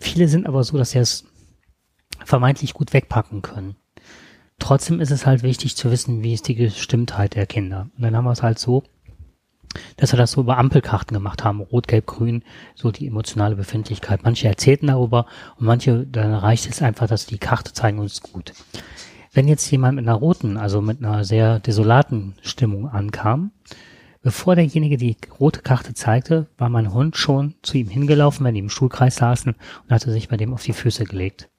Viele sind aber so, dass sie es vermeintlich gut wegpacken können. Trotzdem ist es halt wichtig zu wissen, wie ist die Gestimmtheit der Kinder. Und dann haben wir es halt so, dass wir das so über Ampelkarten gemacht haben, rot, gelb, grün, so die emotionale Befindlichkeit. Manche erzählten darüber und manche, dann reicht es einfach, dass die Karte zeigen uns gut. Wenn jetzt jemand mit einer roten, also mit einer sehr desolaten Stimmung ankam, bevor derjenige die rote Karte zeigte, war mein Hund schon zu ihm hingelaufen, wenn die im Schulkreis saßen und hatte sich bei dem auf die Füße gelegt.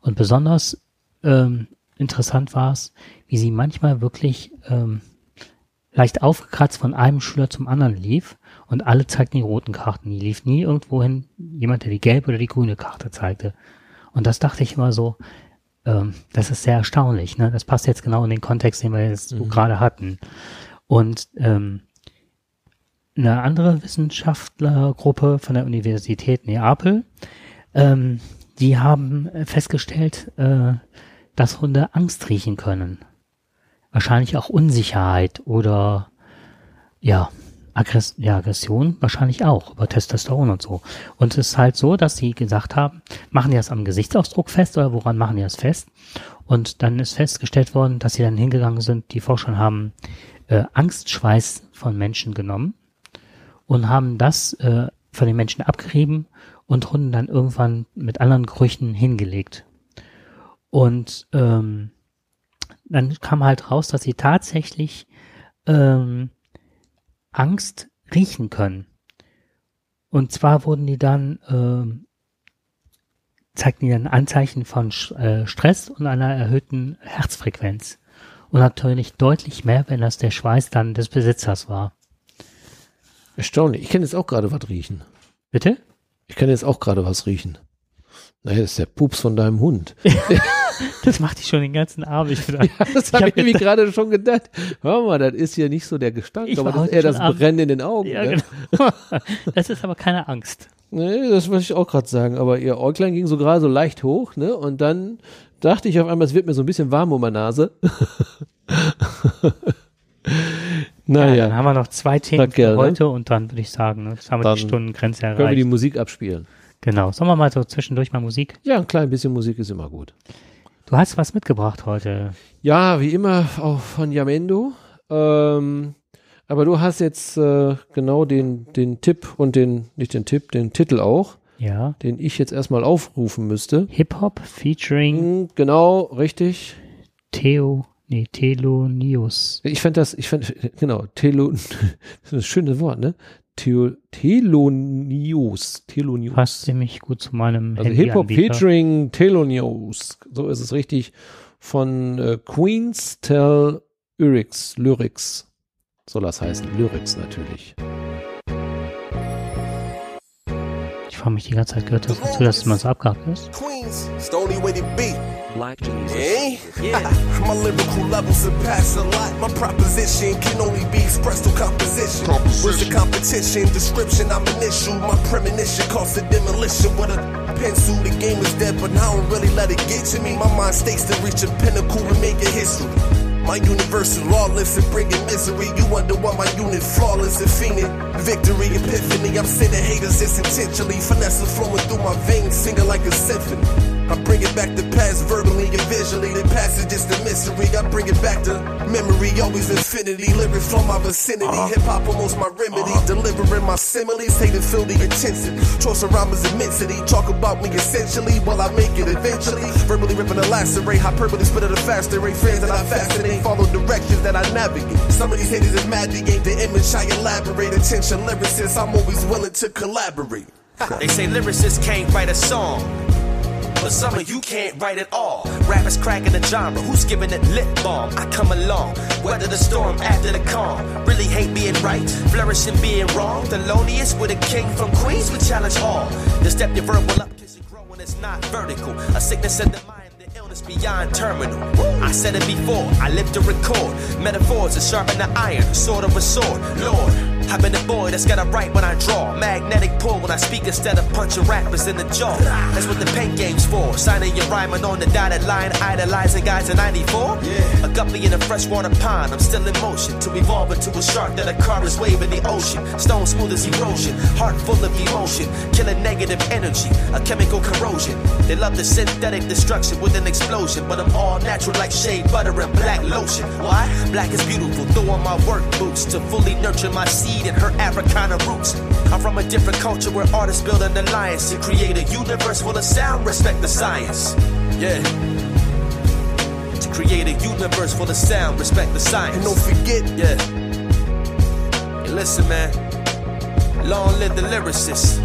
Und besonders ähm, interessant war es, wie sie manchmal wirklich ähm, leicht aufgekratzt von einem Schüler zum anderen lief und alle zeigten die roten Karten. Die lief nie irgendwo hin, jemand, der die gelbe oder die grüne Karte zeigte. Und das dachte ich immer so, ähm, das ist sehr erstaunlich. Ne? Das passt jetzt genau in den Kontext, den wir jetzt so mhm. gerade hatten. Und ähm, eine andere Wissenschaftlergruppe von der Universität Neapel, ähm, die haben festgestellt, äh, dass Hunde Angst riechen können wahrscheinlich auch Unsicherheit oder ja, Aggress ja, Aggression wahrscheinlich auch über Testosteron und so. Und es ist halt so, dass sie gesagt haben, machen die das am Gesichtsausdruck fest oder woran machen die das fest? Und dann ist festgestellt worden, dass sie dann hingegangen sind, die Forscher haben äh, Angstschweiß von Menschen genommen und haben das äh, von den Menschen abgerieben und Hunden dann irgendwann mit anderen Gerüchen hingelegt. Und ähm, dann kam halt raus, dass sie tatsächlich ähm, Angst riechen können. Und zwar wurden die dann, ähm, zeigten die dann Anzeichen von äh, Stress und einer erhöhten Herzfrequenz. Und natürlich deutlich mehr, wenn das der Schweiß dann des Besitzers war. Erstaunlich. Ich kann jetzt auch gerade was riechen. Bitte? Ich kann jetzt auch gerade was riechen. Naja, das ist der Pups von deinem Hund. das macht ich schon den ganzen Abend. ja, das habe ich, nämlich gerade schon gedacht. Hör mal, das ist ja nicht so der Gestank, ich aber das ist eher das Abend. Brennen in den Augen. Ja, ne? genau. Das ist aber keine Angst. Nee, das wollte ich auch gerade sagen. Aber ihr Äuglein ging so gerade so leicht hoch, ne? Und dann dachte ich auf einmal, es wird mir so ein bisschen warm um meine Nase. naja. Ja, dann haben wir noch zwei Themen für ne? heute und dann würde ich sagen, ne, das haben wir dann die Stundengrenze erreicht. Können wir die Musik abspielen. Genau. Sollen wir mal so zwischendurch mal Musik? Ja, ein klein bisschen Musik ist immer gut. Du hast was mitgebracht heute. Ja, wie immer auch von Yamendo. Ähm, aber du hast jetzt äh, genau den, den Tipp und den, nicht den Tipp, den Titel auch. Ja. Den ich jetzt erstmal aufrufen müsste. Hip-Hop featuring. Hm, genau, richtig. Theo, nee, Telonius. Ich fand das, ich fand, genau, Telo, das ist ein schönes Wort, ne? The Telonius. Telonius. Passt ziemlich gut zu meinem Also Hip-Hop featuring Telonius. So ist es richtig. Von äh, Queens Tell Lyrics. Lyrics. Soll das heißen. Lyrics natürlich. Ich frage mich die ganze Zeit, gehört das dazu, dass es mal so abgehakt ist? Queens, it's the only way to be. Black Jesus. Eh? Yeah. my lyrical level surpass a lot. My proposition can only be expressed through composition. composition. Where's the competition? Description, I'm an issue. My premonition cost a demolition with a pencil. The game is dead, but I don't really let it get to me. My mind states to reach a pinnacle and make a history. My universe is lawless and bringing misery. You wonder why my unit flawless and fiending. Victory, epiphany. I'm sending haters this intentionally. Finesse flowing through my veins, singing like a symphony. I bring it back to past verbally and visually. The past is just a mystery. I bring it back to memory, always infinity. Lyrics from my vicinity. Uh-huh. Hip hop almost my remedy. Uh-huh. Delivering my similes, hate and feel the intensity. Choice rhymes immensity. Talk about me essentially while I make it eventually. Verbally ripping the lacerate. Hyperbole spit at a faster rate. Friends that I fascinate. Follow directions that I navigate. Some of these haters is mad they ain't the image I elaborate. Attention lyricists, I'm always willing to collaborate. they say lyricists can't write a song but some of you can't write at all. Rappers cracking the genre, who's giving it lip balm? I come along, weather the storm after the calm. Really hate being right, flourishing being wrong. The loneliest with a king from Queens, we challenge all. The step your verbal up, grow when it's not vertical. A sickness in the mind, the illness beyond terminal. I said it before, I live to record. Metaphors are sharpen the iron, sword of a sword. Lord, I've been a boy that's got to write when I draw. Magnetic pull when I speak instead of punching rappers in the jaw. That's what the paint game's for. Signing your rhyming on the dotted line, idolizing guys in 94. Yeah. A guppy in a freshwater pond, I'm still in motion to evolve into a shark that a car is waving the ocean. Stone smooth as erosion, heart full of emotion, killing negative energy, a chemical corrosion. They love the synthetic destruction with an explosion, but I'm all natural like shea butter and black lotion. Why? Black is beautiful. Throw on my work boots to fully nurture my seed and her Africana roots. I'm from a different culture where artists build an alliance to create a universe full of sound, respect the science. Yeah. To create a universe full of sound, respect the science. And don't forget, yeah. Hey, listen, man. Long live the lyricist.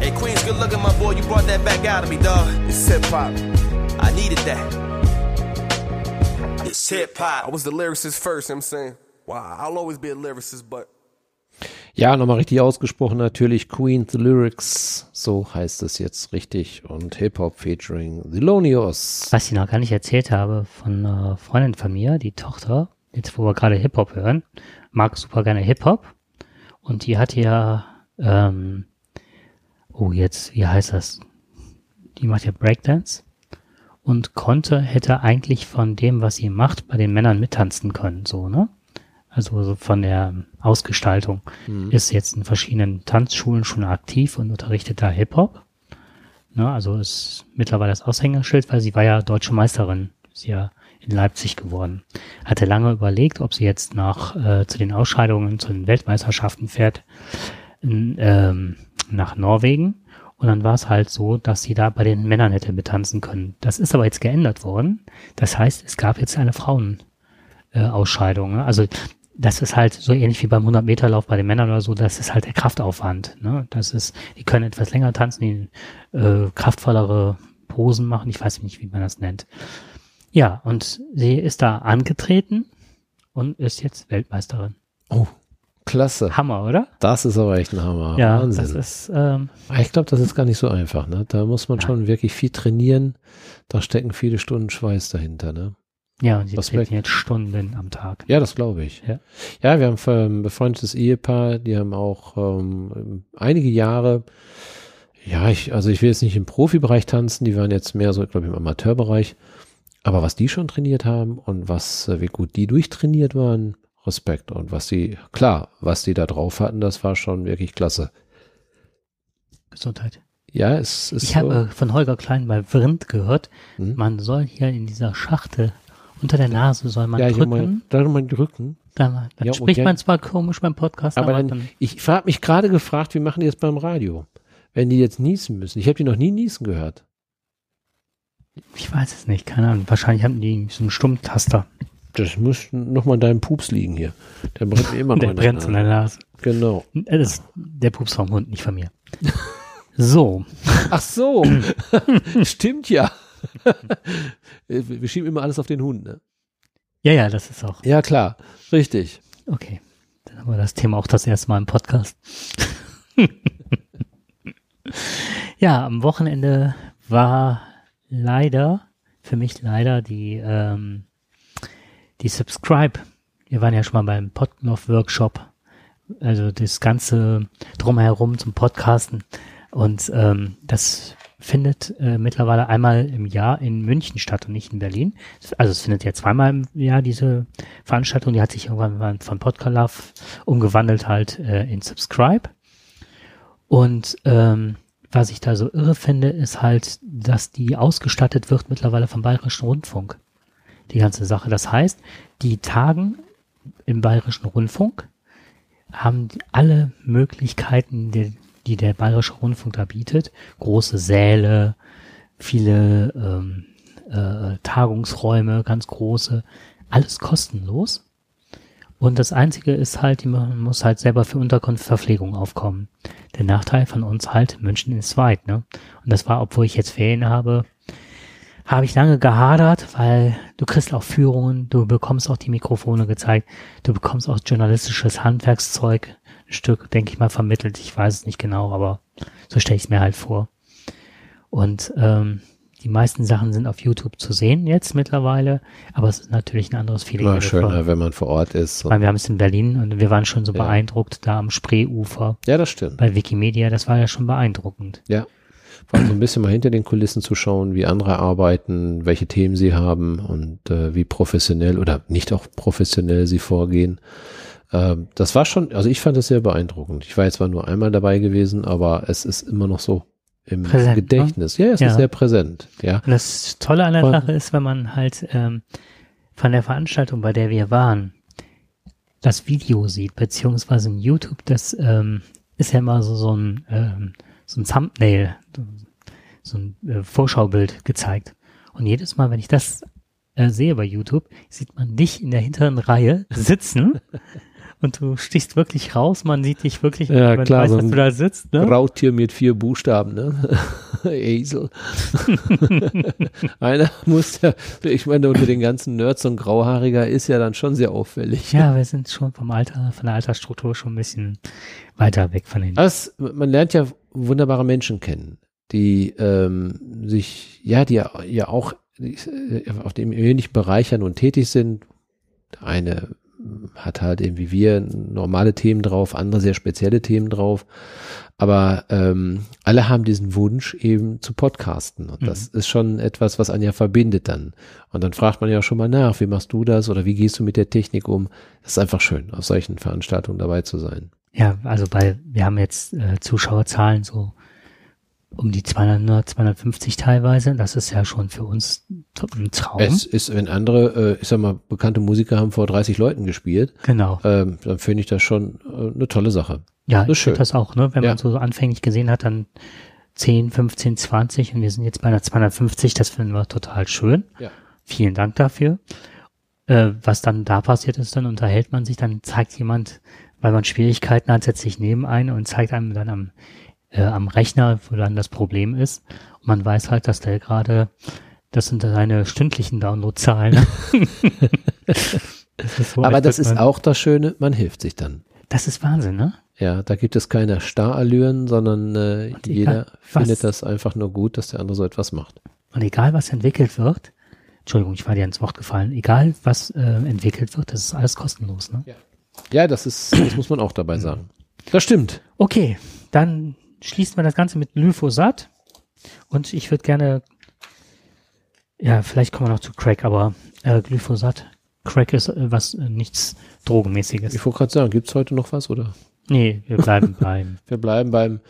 Hey, Queens, good looking, my boy. You brought that back out of me, dog. It's hip hop. I needed that. It's hip hop. I was the lyricist first, you know I'm saying. I'll always be a lyricist, but. Ja, nochmal richtig ausgesprochen natürlich Queen the Lyrics, so heißt es jetzt richtig und Hip-Hop featuring Thelonious. Was ich noch gar nicht erzählt habe von einer Freundin von mir, die Tochter, jetzt wo wir gerade Hip-Hop hören, mag super gerne Hip-Hop und die hat ja, ähm, oh jetzt, wie heißt das? Die macht ja Breakdance und konnte, hätte eigentlich von dem, was sie macht, bei den Männern mittanzen können, so, ne? Also von der Ausgestaltung, mhm. ist jetzt in verschiedenen Tanzschulen schon aktiv und unterrichtet da Hip-Hop. Ne, also ist mittlerweile das Aushängeschild, weil sie war ja deutsche Meisterin, ist ja in Leipzig geworden. Hatte lange überlegt, ob sie jetzt nach äh, zu den Ausscheidungen, zu den Weltmeisterschaften fährt, in, ähm, nach Norwegen. Und dann war es halt so, dass sie da bei den Männern hätte betanzen können. Das ist aber jetzt geändert worden. Das heißt, es gab jetzt eine Frauen. Äh, Ausscheidung. Ne? Also das ist halt so ähnlich wie beim 100-Meter-Lauf bei den Männern oder so, das ist halt der Kraftaufwand. Ne? Das ist, die können etwas länger tanzen, die äh, kraftvollere Posen machen, ich weiß nicht, wie man das nennt. Ja, und sie ist da angetreten und ist jetzt Weltmeisterin. Oh, klasse. Hammer, oder? Das ist aber echt ein Hammer. Ja, Wahnsinn. das ist. Ähm, ich glaube, das ist gar nicht so einfach. Ne? Da muss man schon wirklich viel trainieren. Da stecken viele Stunden Schweiß dahinter. Ne? Ja, und sie das treten jetzt Stunden am Tag. Ja, das glaube ich. Ja. ja, wir haben ein befreundetes Ehepaar, die haben auch ähm, einige Jahre, ja, ich, also ich will jetzt nicht im Profibereich tanzen, die waren jetzt mehr so, glaube ich, im Amateurbereich. Aber was die schon trainiert haben und was, äh, wie gut die durchtrainiert waren, Respekt. Und was sie, klar, was die da drauf hatten, das war schon wirklich klasse. Gesundheit. Ja, es ist. Ich so. habe von Holger Klein bei Vrind gehört, hm? man soll hier in dieser Schachtel unter der Nase soll man ja, drücken. Mal, da mal drücken. Dann, dann ja, spricht okay. man zwar komisch beim Podcast, aber, aber dann, ich habe mich gerade gefragt, wie machen die das beim Radio? Wenn die jetzt niesen müssen. Ich habe die noch nie niesen gehört. Ich weiß es nicht, keine Ahnung. Wahrscheinlich haben die so einen Stummtaster. Das muss nochmal deinem Pups liegen hier. Der brennt mir immer noch Der brennt in der Nase. Genau. Das ist der Pups vom Hund, nicht von mir. So. Ach so. Stimmt ja. Wir schieben immer alles auf den Hund, ne? Ja, ja, das ist auch. Ja, klar. Richtig. Okay. Dann haben wir das Thema auch das erste Mal im Podcast. ja, am Wochenende war leider, für mich leider die, ähm, die Subscribe. Wir waren ja schon mal beim Podlove Workshop. Also das ganze drumherum zum Podcasten. Und ähm, das findet äh, mittlerweile einmal im Jahr in München statt und nicht in Berlin. Also es findet ja zweimal im Jahr diese Veranstaltung. Die hat sich irgendwann von Podkalaf umgewandelt halt äh, in Subscribe. Und ähm, was ich da so irre finde, ist halt, dass die ausgestattet wird mittlerweile vom Bayerischen Rundfunk. Die ganze Sache. Das heißt, die tagen im Bayerischen Rundfunk, haben alle Möglichkeiten, die, die der Bayerische Rundfunk da bietet. Große Säle, viele ähm, äh, Tagungsräume, ganz große, alles kostenlos. Und das Einzige ist halt, man muss halt selber für Unterkunft Verpflegung aufkommen. Der Nachteil von uns halt, München ist weit, ne? Und das war, obwohl ich jetzt Ferien habe, habe ich lange gehadert, weil du kriegst auch Führungen, du bekommst auch die Mikrofone gezeigt, du bekommst auch journalistisches Handwerkszeug, Stück, denke ich mal, vermittelt. Ich weiß es nicht genau, aber so stelle ich es mir halt vor. Und ähm, die meisten Sachen sind auf YouTube zu sehen jetzt mittlerweile, aber es ist natürlich ein anderes Feeling. Immer schöner, wenn man vor Ort ist. Weil wir haben es in Berlin und wir waren schon so ja. beeindruckt da am Spreeufer. Ja, das stimmt. Bei Wikimedia, das war ja schon beeindruckend. Ja. Vor allem so ein bisschen mal hinter den Kulissen zu schauen, wie andere arbeiten, welche Themen sie haben und äh, wie professionell oder nicht auch professionell sie vorgehen. Ähm, das war schon, also ich fand das sehr beeindruckend. Ich war jetzt zwar nur einmal dabei gewesen, aber es ist immer noch so im präsent, ne? Gedächtnis. Ne? Ja, es ja. ist sehr präsent. Ja. Und das Tolle an der Von, Sache ist, wenn man halt ähm, von der Veranstaltung, bei der wir waren, das Video sieht, beziehungsweise in YouTube, das ähm, ist ja immer so, so ein ähm, so ein Thumbnail, so ein äh, Vorschaubild gezeigt. Und jedes Mal, wenn ich das äh, sehe bei YouTube, sieht man dich in der hinteren Reihe sitzen und du stichst wirklich raus, man sieht dich wirklich, ja, man klar, weiß, so dass du da sitzt. Ne? Rautier mit vier Buchstaben, ne? Esel. Einer muss ja, ich meine, unter den ganzen Nerds und Grauhaariger ist ja dann schon sehr auffällig. Ja, wir sind schon vom Alter, von der Altersstruktur schon ein bisschen weiter weg von den. Das, man lernt ja wunderbare Menschen kennen, die ähm, sich, ja, die ja auch äh, auf dem ähnlichen bereichern und tätig sind. Der eine hat halt eben wie wir normale Themen drauf, andere sehr spezielle Themen drauf. Aber ähm, alle haben diesen Wunsch eben zu podcasten. Und mhm. das ist schon etwas, was einen ja verbindet dann. Und dann fragt man ja schon mal nach, wie machst du das oder wie gehst du mit der Technik um? Das ist einfach schön, auf solchen Veranstaltungen dabei zu sein. Ja, also bei, wir haben jetzt äh, Zuschauerzahlen so um die 200, 250 teilweise. Das ist ja schon für uns ein Traum. Es ist, wenn andere, äh, ich sag mal, bekannte Musiker haben vor 30 Leuten gespielt. Genau. Ähm, dann finde ich das schon äh, eine tolle Sache. Ja, das ich finde das auch, ne? Wenn ja. man so anfänglich gesehen hat, dann 10, 15, 20 und wir sind jetzt bei einer 250, das finden wir total schön. Ja. Vielen Dank dafür. Äh, was dann da passiert ist, dann unterhält man sich, dann zeigt jemand, weil man Schwierigkeiten hat, setzt sich neben ein und zeigt einem dann am äh, am Rechner, wo dann das Problem ist. Und man weiß halt, dass der gerade, das sind seine stündlichen Downloadzahlen. so, Aber das ist auch das Schöne, man hilft sich dann. Das ist Wahnsinn, ne? Ja, da gibt es keine Starallüren, sondern äh, jeder findet das einfach nur gut, dass der andere so etwas macht. Und egal, was entwickelt wird, Entschuldigung, ich war dir ins Wort gefallen, egal, was äh, entwickelt wird, das ist alles kostenlos, ne? Ja, ja das ist, das muss man auch dabei sagen. Das stimmt. Okay, dann schließt man das Ganze mit Glyphosat. Und ich würde gerne, ja, vielleicht kommen wir noch zu Crack, aber äh, Glyphosat, Crack ist äh, was, äh, nichts Drogenmäßiges. Ich wollte gerade sagen, gibt's heute noch was, oder? Nee, wir bleiben beim. wir bleiben beim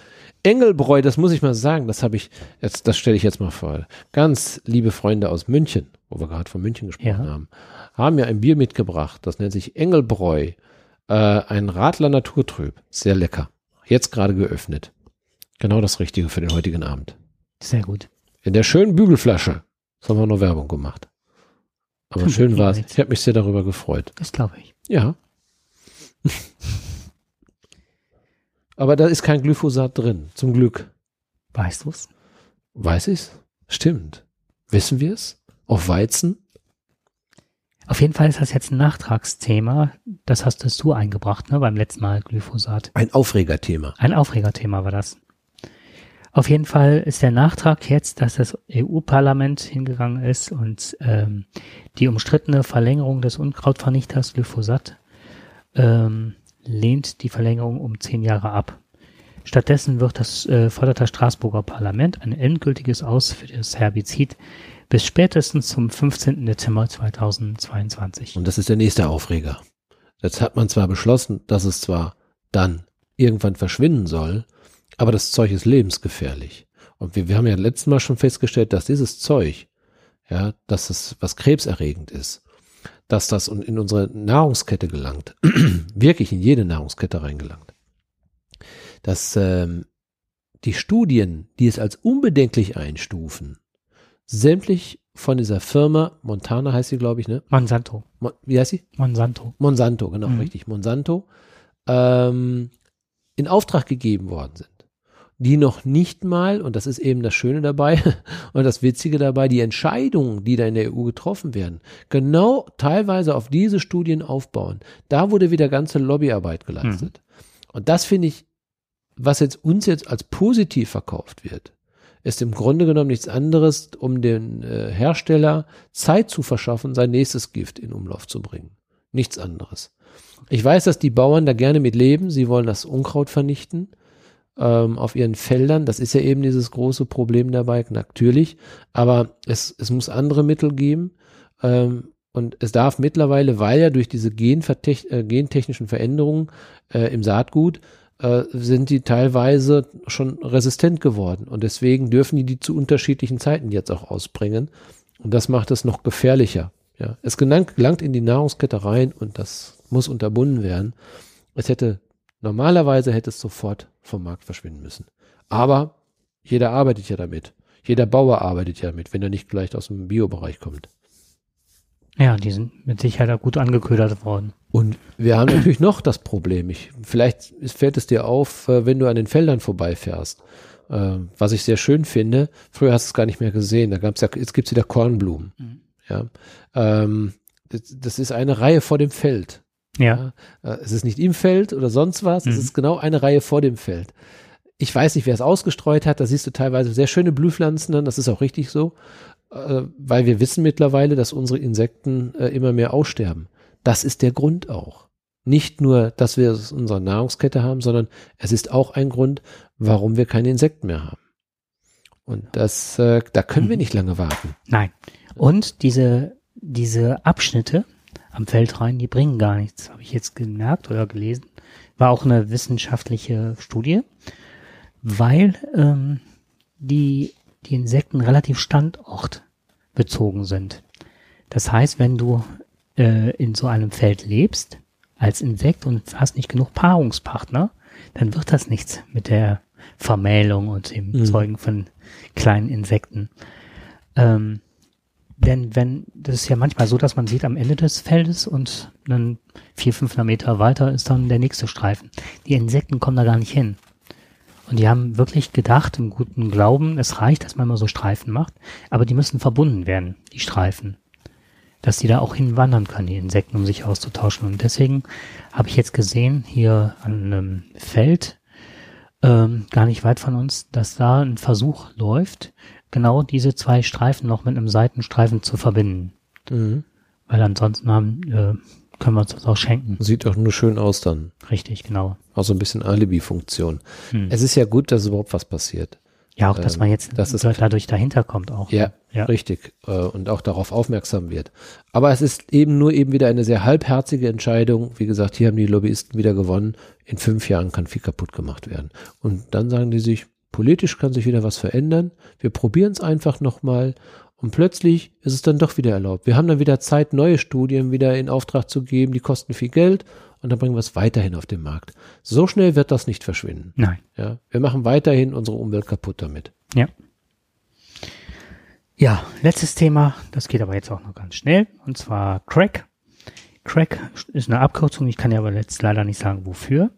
Engelbräu, das muss ich mal sagen, das habe ich, jetzt, das stelle ich jetzt mal vor. Ganz liebe Freunde aus München, wo wir gerade von München gesprochen ja. haben, haben ja ein Bier mitgebracht, das nennt sich Engelbräu. Äh, ein Radler Naturtrüb. Sehr lecker. Jetzt gerade geöffnet. Genau das Richtige für den heutigen Abend. Sehr gut. In der schönen Bügelflasche. Das haben wir nur Werbung gemacht. Aber schön war es. Ich habe mich sehr darüber gefreut. Das glaube ich. Ja. Aber da ist kein Glyphosat drin, zum Glück. Weißt du es? Weiß ich's? Stimmt. Wissen wir es? Auf Weizen? Auf jeden Fall ist das jetzt ein Nachtragsthema. Das hast du eingebracht, ne, beim letzten Mal Glyphosat. Ein Aufregerthema. Ein Aufregerthema war das. Auf jeden Fall ist der Nachtrag jetzt, dass das EU-Parlament hingegangen ist und ähm, die umstrittene Verlängerung des Unkrautvernichters Glyphosat ähm, lehnt die Verlängerung um zehn Jahre ab. Stattdessen wird das äh, fordert das Straßburger Parlament ein endgültiges Aus für das Herbizid bis spätestens zum 15. Dezember 2022. Und das ist der nächste Aufreger. Jetzt hat man zwar beschlossen, dass es zwar dann irgendwann verschwinden soll, aber das Zeug ist lebensgefährlich. Und wir, wir haben ja letztes Mal schon festgestellt, dass dieses Zeug, ja, dass es was krebserregend ist, dass das in unsere Nahrungskette gelangt, wirklich in jede Nahrungskette reingelangt. Dass ähm, die Studien, die es als unbedenklich einstufen, sämtlich von dieser Firma, Montana heißt sie, glaube ich, ne? Monsanto. Mon, wie heißt sie? Monsanto. Monsanto, genau, Mhm. richtig. Monsanto, ähm, in Auftrag gegeben worden sind. Die noch nicht mal, und das ist eben das Schöne dabei und das Witzige dabei, die Entscheidungen, die da in der EU getroffen werden, genau teilweise auf diese Studien aufbauen. Da wurde wieder ganze Lobbyarbeit geleistet. Und das finde ich, was jetzt uns jetzt als positiv verkauft wird, ist im Grunde genommen nichts anderes, um den äh, Hersteller Zeit zu verschaffen, sein nächstes Gift in Umlauf zu bringen. Nichts anderes. Ich weiß, dass die Bauern da gerne mit leben. Sie wollen das Unkraut vernichten ähm, auf ihren Feldern. Das ist ja eben dieses große Problem dabei, natürlich. Aber es, es muss andere Mittel geben. Ähm, und es darf mittlerweile, weil ja durch diese äh, gentechnischen Veränderungen äh, im Saatgut äh, sind die teilweise schon resistent geworden. Und deswegen dürfen die die zu unterschiedlichen Zeiten jetzt auch ausbringen. Und das macht es noch gefährlicher. Ja, es gelangt in die Nahrungskette rein und das muss unterbunden werden. Es hätte, normalerweise hätte es sofort vom Markt verschwinden müssen. Aber jeder arbeitet ja damit. Jeder Bauer arbeitet ja damit, wenn er nicht gleich aus dem Biobereich kommt. Ja, die sind mit Sicherheit auch gut angeködert worden. Und wir haben natürlich noch das Problem. Ich, vielleicht fällt es dir auf, äh, wenn du an den Feldern vorbeifährst. Äh, was ich sehr schön finde, früher hast du es gar nicht mehr gesehen. Da gab's ja, jetzt gibt's wieder Kornblumen. Ja, ähm, das ist eine Reihe vor dem Feld. Ja, Äh, Es ist nicht im Feld oder sonst was, es Mhm. ist genau eine Reihe vor dem Feld. Ich weiß nicht, wer es ausgestreut hat, da siehst du teilweise sehr schöne Blühpflanzen dann, das ist auch richtig so, äh, weil wir wissen mittlerweile, dass unsere Insekten äh, immer mehr aussterben. Das ist der Grund auch. Nicht nur, dass wir es in unserer Nahrungskette haben, sondern es ist auch ein Grund, warum wir keine Insekten mehr haben. Und das, da können wir Mhm. nicht lange warten. nein. Und diese, diese Abschnitte am Feldrain, die bringen gar nichts, habe ich jetzt gemerkt oder gelesen. War auch eine wissenschaftliche Studie, weil ähm, die, die Insekten relativ standortbezogen sind. Das heißt, wenn du äh, in so einem Feld lebst, als Insekt und hast nicht genug Paarungspartner, dann wird das nichts mit der Vermählung und dem Mhm. Zeugen von kleinen Insekten. Ähm, denn wenn, das ist ja manchmal so, dass man sieht am Ende des Feldes und dann vier, 500 Meter weiter ist dann der nächste Streifen. Die Insekten kommen da gar nicht hin. Und die haben wirklich gedacht, im guten Glauben, es reicht, dass man mal so Streifen macht, aber die müssen verbunden werden, die Streifen. Dass die da auch hinwandern können, die Insekten, um sich auszutauschen. Und deswegen habe ich jetzt gesehen, hier an einem Feld, ähm, gar nicht weit von uns, dass da ein Versuch läuft, genau diese zwei Streifen noch mit einem Seitenstreifen zu verbinden. Mhm. Weil ansonsten haben, äh, können wir uns das auch schenken. Sieht doch nur schön aus dann. Richtig, genau. Auch so ein bisschen Alibi-Funktion. Hm. Es ist ja gut, dass überhaupt was passiert. Ja, auch, dass ähm, man jetzt das ist dadurch dahinter kommt auch. Ja, ja. richtig. Äh, und auch darauf aufmerksam wird. Aber es ist eben nur eben wieder eine sehr halbherzige Entscheidung. Wie gesagt, hier haben die Lobbyisten wieder gewonnen. In fünf Jahren kann viel kaputt gemacht werden. Und dann sagen die sich, politisch kann sich wieder was verändern. Wir probieren es einfach nochmal. Und plötzlich ist es dann doch wieder erlaubt. Wir haben dann wieder Zeit, neue Studien wieder in Auftrag zu geben. Die kosten viel Geld. Und dann bringen wir es weiterhin auf den Markt. So schnell wird das nicht verschwinden. Nein. Ja, wir machen weiterhin unsere Umwelt kaputt damit. Ja. Ja, letztes Thema, das geht aber jetzt auch noch ganz schnell, und zwar Crack. Crack ist eine Abkürzung, ich kann ja aber jetzt leider nicht sagen, wofür.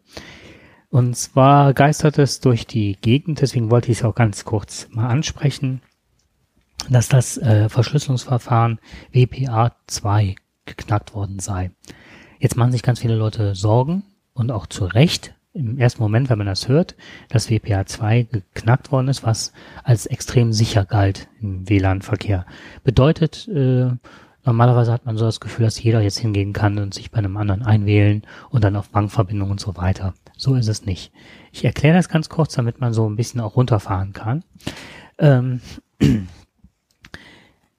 Und zwar geistert es durch die Gegend, deswegen wollte ich es auch ganz kurz mal ansprechen, dass das äh, Verschlüsselungsverfahren WPA2 geknackt worden sei. Jetzt machen sich ganz viele Leute Sorgen und auch zu Recht im ersten Moment, wenn man das hört, dass WPA2 geknackt worden ist, was als extrem sicher galt im WLAN-Verkehr. Bedeutet, äh, Normalerweise hat man so das Gefühl, dass jeder jetzt hingehen kann und sich bei einem anderen einwählen und dann auf Bankverbindung und so weiter. So ist es nicht. Ich erkläre das ganz kurz, damit man so ein bisschen auch runterfahren kann. Ähm,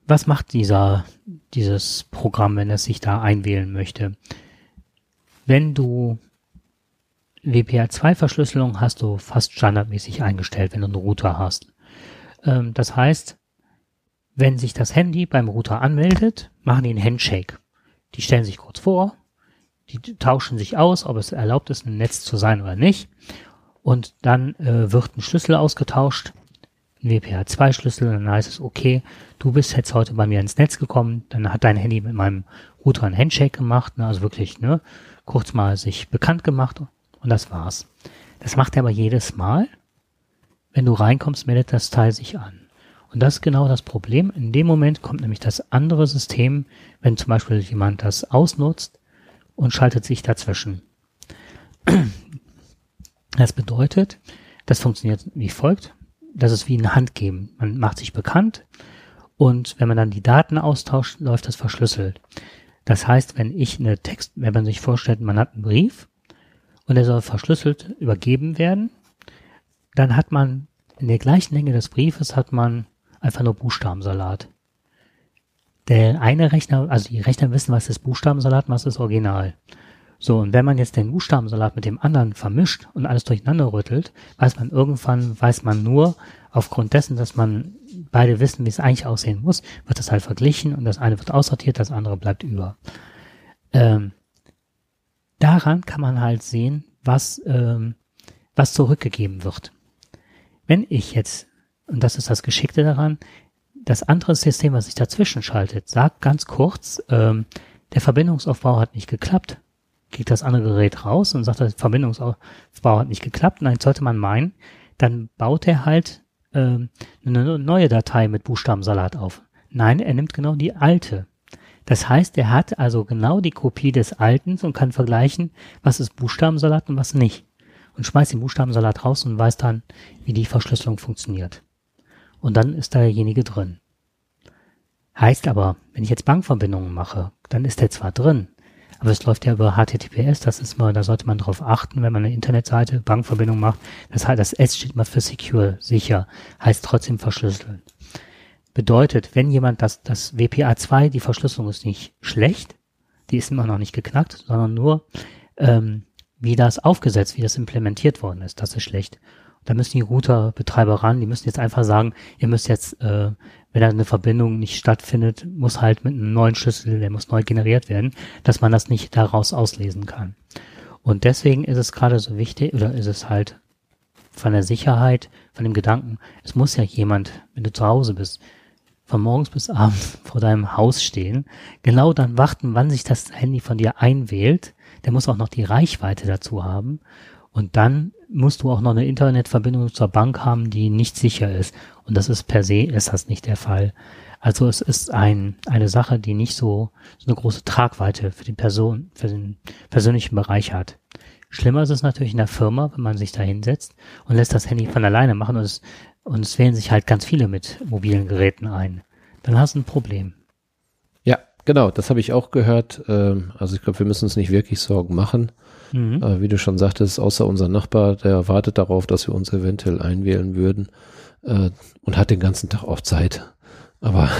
was macht dieser, dieses Programm, wenn es sich da einwählen möchte? Wenn du WPA2-Verschlüsselung hast du fast standardmäßig eingestellt, wenn du einen Router hast. Ähm, das heißt, wenn sich das Handy beim Router anmeldet, machen die einen Handshake. Die stellen sich kurz vor, die tauschen sich aus, ob es erlaubt ist, ein Netz zu sein oder nicht. Und dann äh, wird ein Schlüssel ausgetauscht, ein WPA2-Schlüssel, dann heißt es, okay, du bist jetzt heute bei mir ins Netz gekommen, dann hat dein Handy mit meinem Router einen Handshake gemacht, ne, also wirklich, ne, kurz mal sich bekannt gemacht und das war's. Das macht er aber jedes Mal. Wenn du reinkommst, meldet das Teil sich an. Und das ist genau das Problem. In dem Moment kommt nämlich das andere System, wenn zum Beispiel jemand das ausnutzt und schaltet sich dazwischen. Das bedeutet, das funktioniert wie folgt. Das ist wie ein Handgeben. Man macht sich bekannt und wenn man dann die Daten austauscht, läuft das verschlüsselt. Das heißt, wenn ich eine Text, wenn man sich vorstellt, man hat einen Brief und er soll verschlüsselt übergeben werden, dann hat man in der gleichen Länge des Briefes hat man einfach nur Buchstabensalat. Der eine Rechner, also die Rechner wissen, was ist Buchstabensalat, was ist Original. So, und wenn man jetzt den Buchstabensalat mit dem anderen vermischt und alles durcheinander rüttelt, weiß man irgendwann, weiß man nur, aufgrund dessen, dass man beide wissen, wie es eigentlich aussehen muss, wird das halt verglichen und das eine wird aussortiert, das andere bleibt über. Ähm, daran kann man halt sehen, was, ähm, was zurückgegeben wird. Wenn ich jetzt, und das ist das Geschickte daran, das andere System, was sich dazwischen schaltet, sagt ganz kurz, ähm, der Verbindungsaufbau hat nicht geklappt, geht das andere Gerät raus und sagt, der Verbindungsaufbau hat nicht geklappt. Nein, sollte man meinen, dann baut er halt ähm, eine neue Datei mit Buchstabensalat auf. Nein, er nimmt genau die alte. Das heißt, er hat also genau die Kopie des Alten und kann vergleichen, was ist Buchstabensalat und was nicht. Und schmeißt den Buchstabensalat raus und weiß dann, wie die Verschlüsselung funktioniert. Und dann ist derjenige drin. Heißt aber, wenn ich jetzt Bankverbindungen mache, dann ist der zwar drin, aber es läuft ja über HTTPS, das ist mal, da sollte man drauf achten, wenn man eine Internetseite, Bankverbindung macht. Das heißt, das S steht mal für secure, sicher, heißt trotzdem verschlüsseln. Bedeutet, wenn jemand das, das WPA2, die Verschlüsselung ist nicht schlecht, die ist immer noch nicht geknackt, sondern nur, ähm, wie das aufgesetzt, wie das implementiert worden ist, das ist schlecht. Da müssen die Routerbetreiber ran, die müssen jetzt einfach sagen, ihr müsst jetzt, äh, wenn da eine Verbindung nicht stattfindet, muss halt mit einem neuen Schlüssel, der muss neu generiert werden, dass man das nicht daraus auslesen kann. Und deswegen ist es gerade so wichtig, oder ist es halt von der Sicherheit, von dem Gedanken, es muss ja jemand, wenn du zu Hause bist, von morgens bis abends vor deinem Haus stehen, genau dann warten, wann sich das Handy von dir einwählt. Der muss auch noch die Reichweite dazu haben. Und dann musst du auch noch eine Internetverbindung zur Bank haben, die nicht sicher ist. Und das ist per se, ist das nicht der Fall. Also es ist ein, eine Sache, die nicht so, so eine große Tragweite für die Person, für den persönlichen Bereich hat. Schlimmer ist es natürlich in der Firma, wenn man sich da hinsetzt und lässt das Handy von alleine machen und es und es wählen sich halt ganz viele mit mobilen Geräten ein. Dann hast du ein Problem. Ja, genau, das habe ich auch gehört. Ähm, also ich glaube, wir müssen uns nicht wirklich Sorgen machen. Mhm. Äh, wie du schon sagtest, außer unser Nachbar, der wartet darauf, dass wir uns eventuell einwählen würden äh, und hat den ganzen Tag auch Zeit. Aber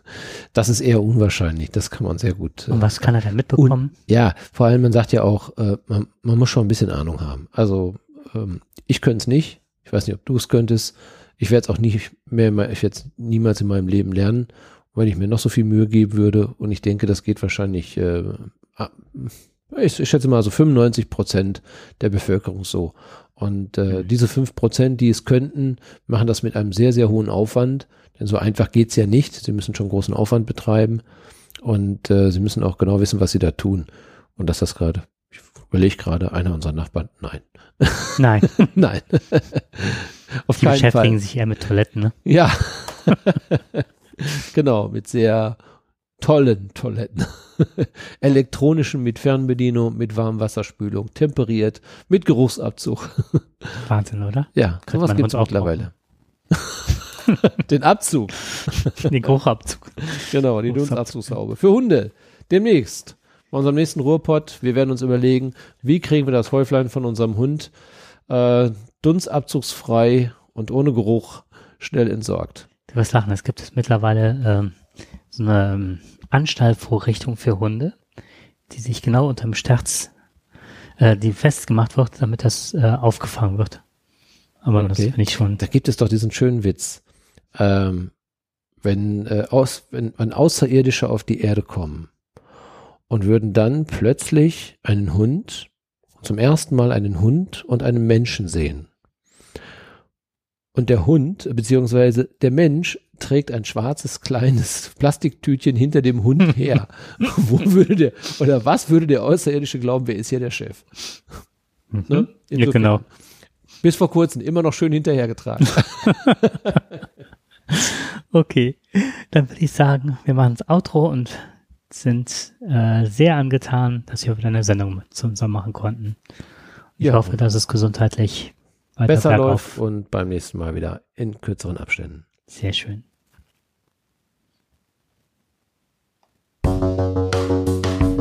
das ist eher unwahrscheinlich. Das kann man sehr gut. Äh, und was kann er denn mitbekommen? Und, ja, vor allem, man sagt ja auch, man, man muss schon ein bisschen Ahnung haben. Also ähm, ich könnte es nicht. Ich weiß nicht, ob du es könntest. Ich werde es auch nicht mehr, ich werde es niemals in meinem Leben lernen, wenn ich mir noch so viel Mühe geben würde. Und ich denke, das geht wahrscheinlich, äh, ich, ich schätze mal so 95 Prozent der Bevölkerung so. Und äh, mhm. diese fünf Prozent, die es könnten, machen das mit einem sehr, sehr hohen Aufwand. Denn so einfach geht's ja nicht. Sie müssen schon großen Aufwand betreiben. Und äh, sie müssen auch genau wissen, was sie da tun. Und dass das gerade, ich überlege gerade, einer unserer Nachbarn, nein. Nein. nein. Auf Die beschäftigen Fall. sich eher mit Toiletten, ne? Ja. genau, mit sehr tollen Toiletten. Elektronischen mit Fernbedienung, mit Warmwasserspülung, temperiert, mit Geruchsabzug. Wahnsinn, oder? Ja, sowas gibt es mittlerweile. Den Abzug. Den Geruchabzug. Genau, die Dunstabzugshaube. Für Hunde. Demnächst. Bei unserem nächsten Ruhrpott. Wir werden uns überlegen, wie kriegen wir das Häuflein von unserem Hund äh, dunstabzugsfrei und ohne Geruch schnell entsorgt. Du wirst lachen, es gibt jetzt mittlerweile ähm, so eine ähm, Anstallvorrichtung für Hunde, die sich genau unterm Sterz, äh, die festgemacht wird, damit das äh, aufgefangen wird. Aber das Okay. finde ich schon. Da gibt es doch diesen schönen Witz. Ähm, wenn, äh, aus, wenn, wenn Außerirdische auf die Erde kommen und würden dann plötzlich einen Hund, zum ersten Mal einen Hund und einen Menschen sehen. Und der Hund, beziehungsweise der Mensch, trägt ein schwarzes kleines Plastiktütchen hinter dem Hund her. Wo würde der, oder was würde der Außerirdische glauben, wer ist hier der Chef? Mhm. Ne? Ja, genau. Bis vor kurzem immer noch schön hinterhergetragen. Okay, dann würde ich sagen, wir machen das Outro und sind äh, sehr angetan, dass wir wieder eine Sendung mit zusammen machen konnten. Ich Ja. hoffe, dass es gesundheitlich besser bergauf. läuft und beim nächsten Mal wieder in kürzeren Abständen. Sehr schön.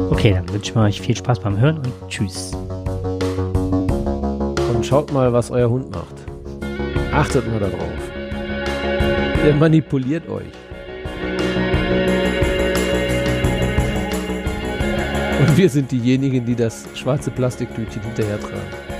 Okay, dann wünschen wir euch viel Spaß beim Hören und tschüss. Und schaut mal, was euer Hund macht. Achtet mal darauf. Der manipuliert euch. Und wir sind diejenigen, die das schwarze Plastiktütchen hinterher tragen.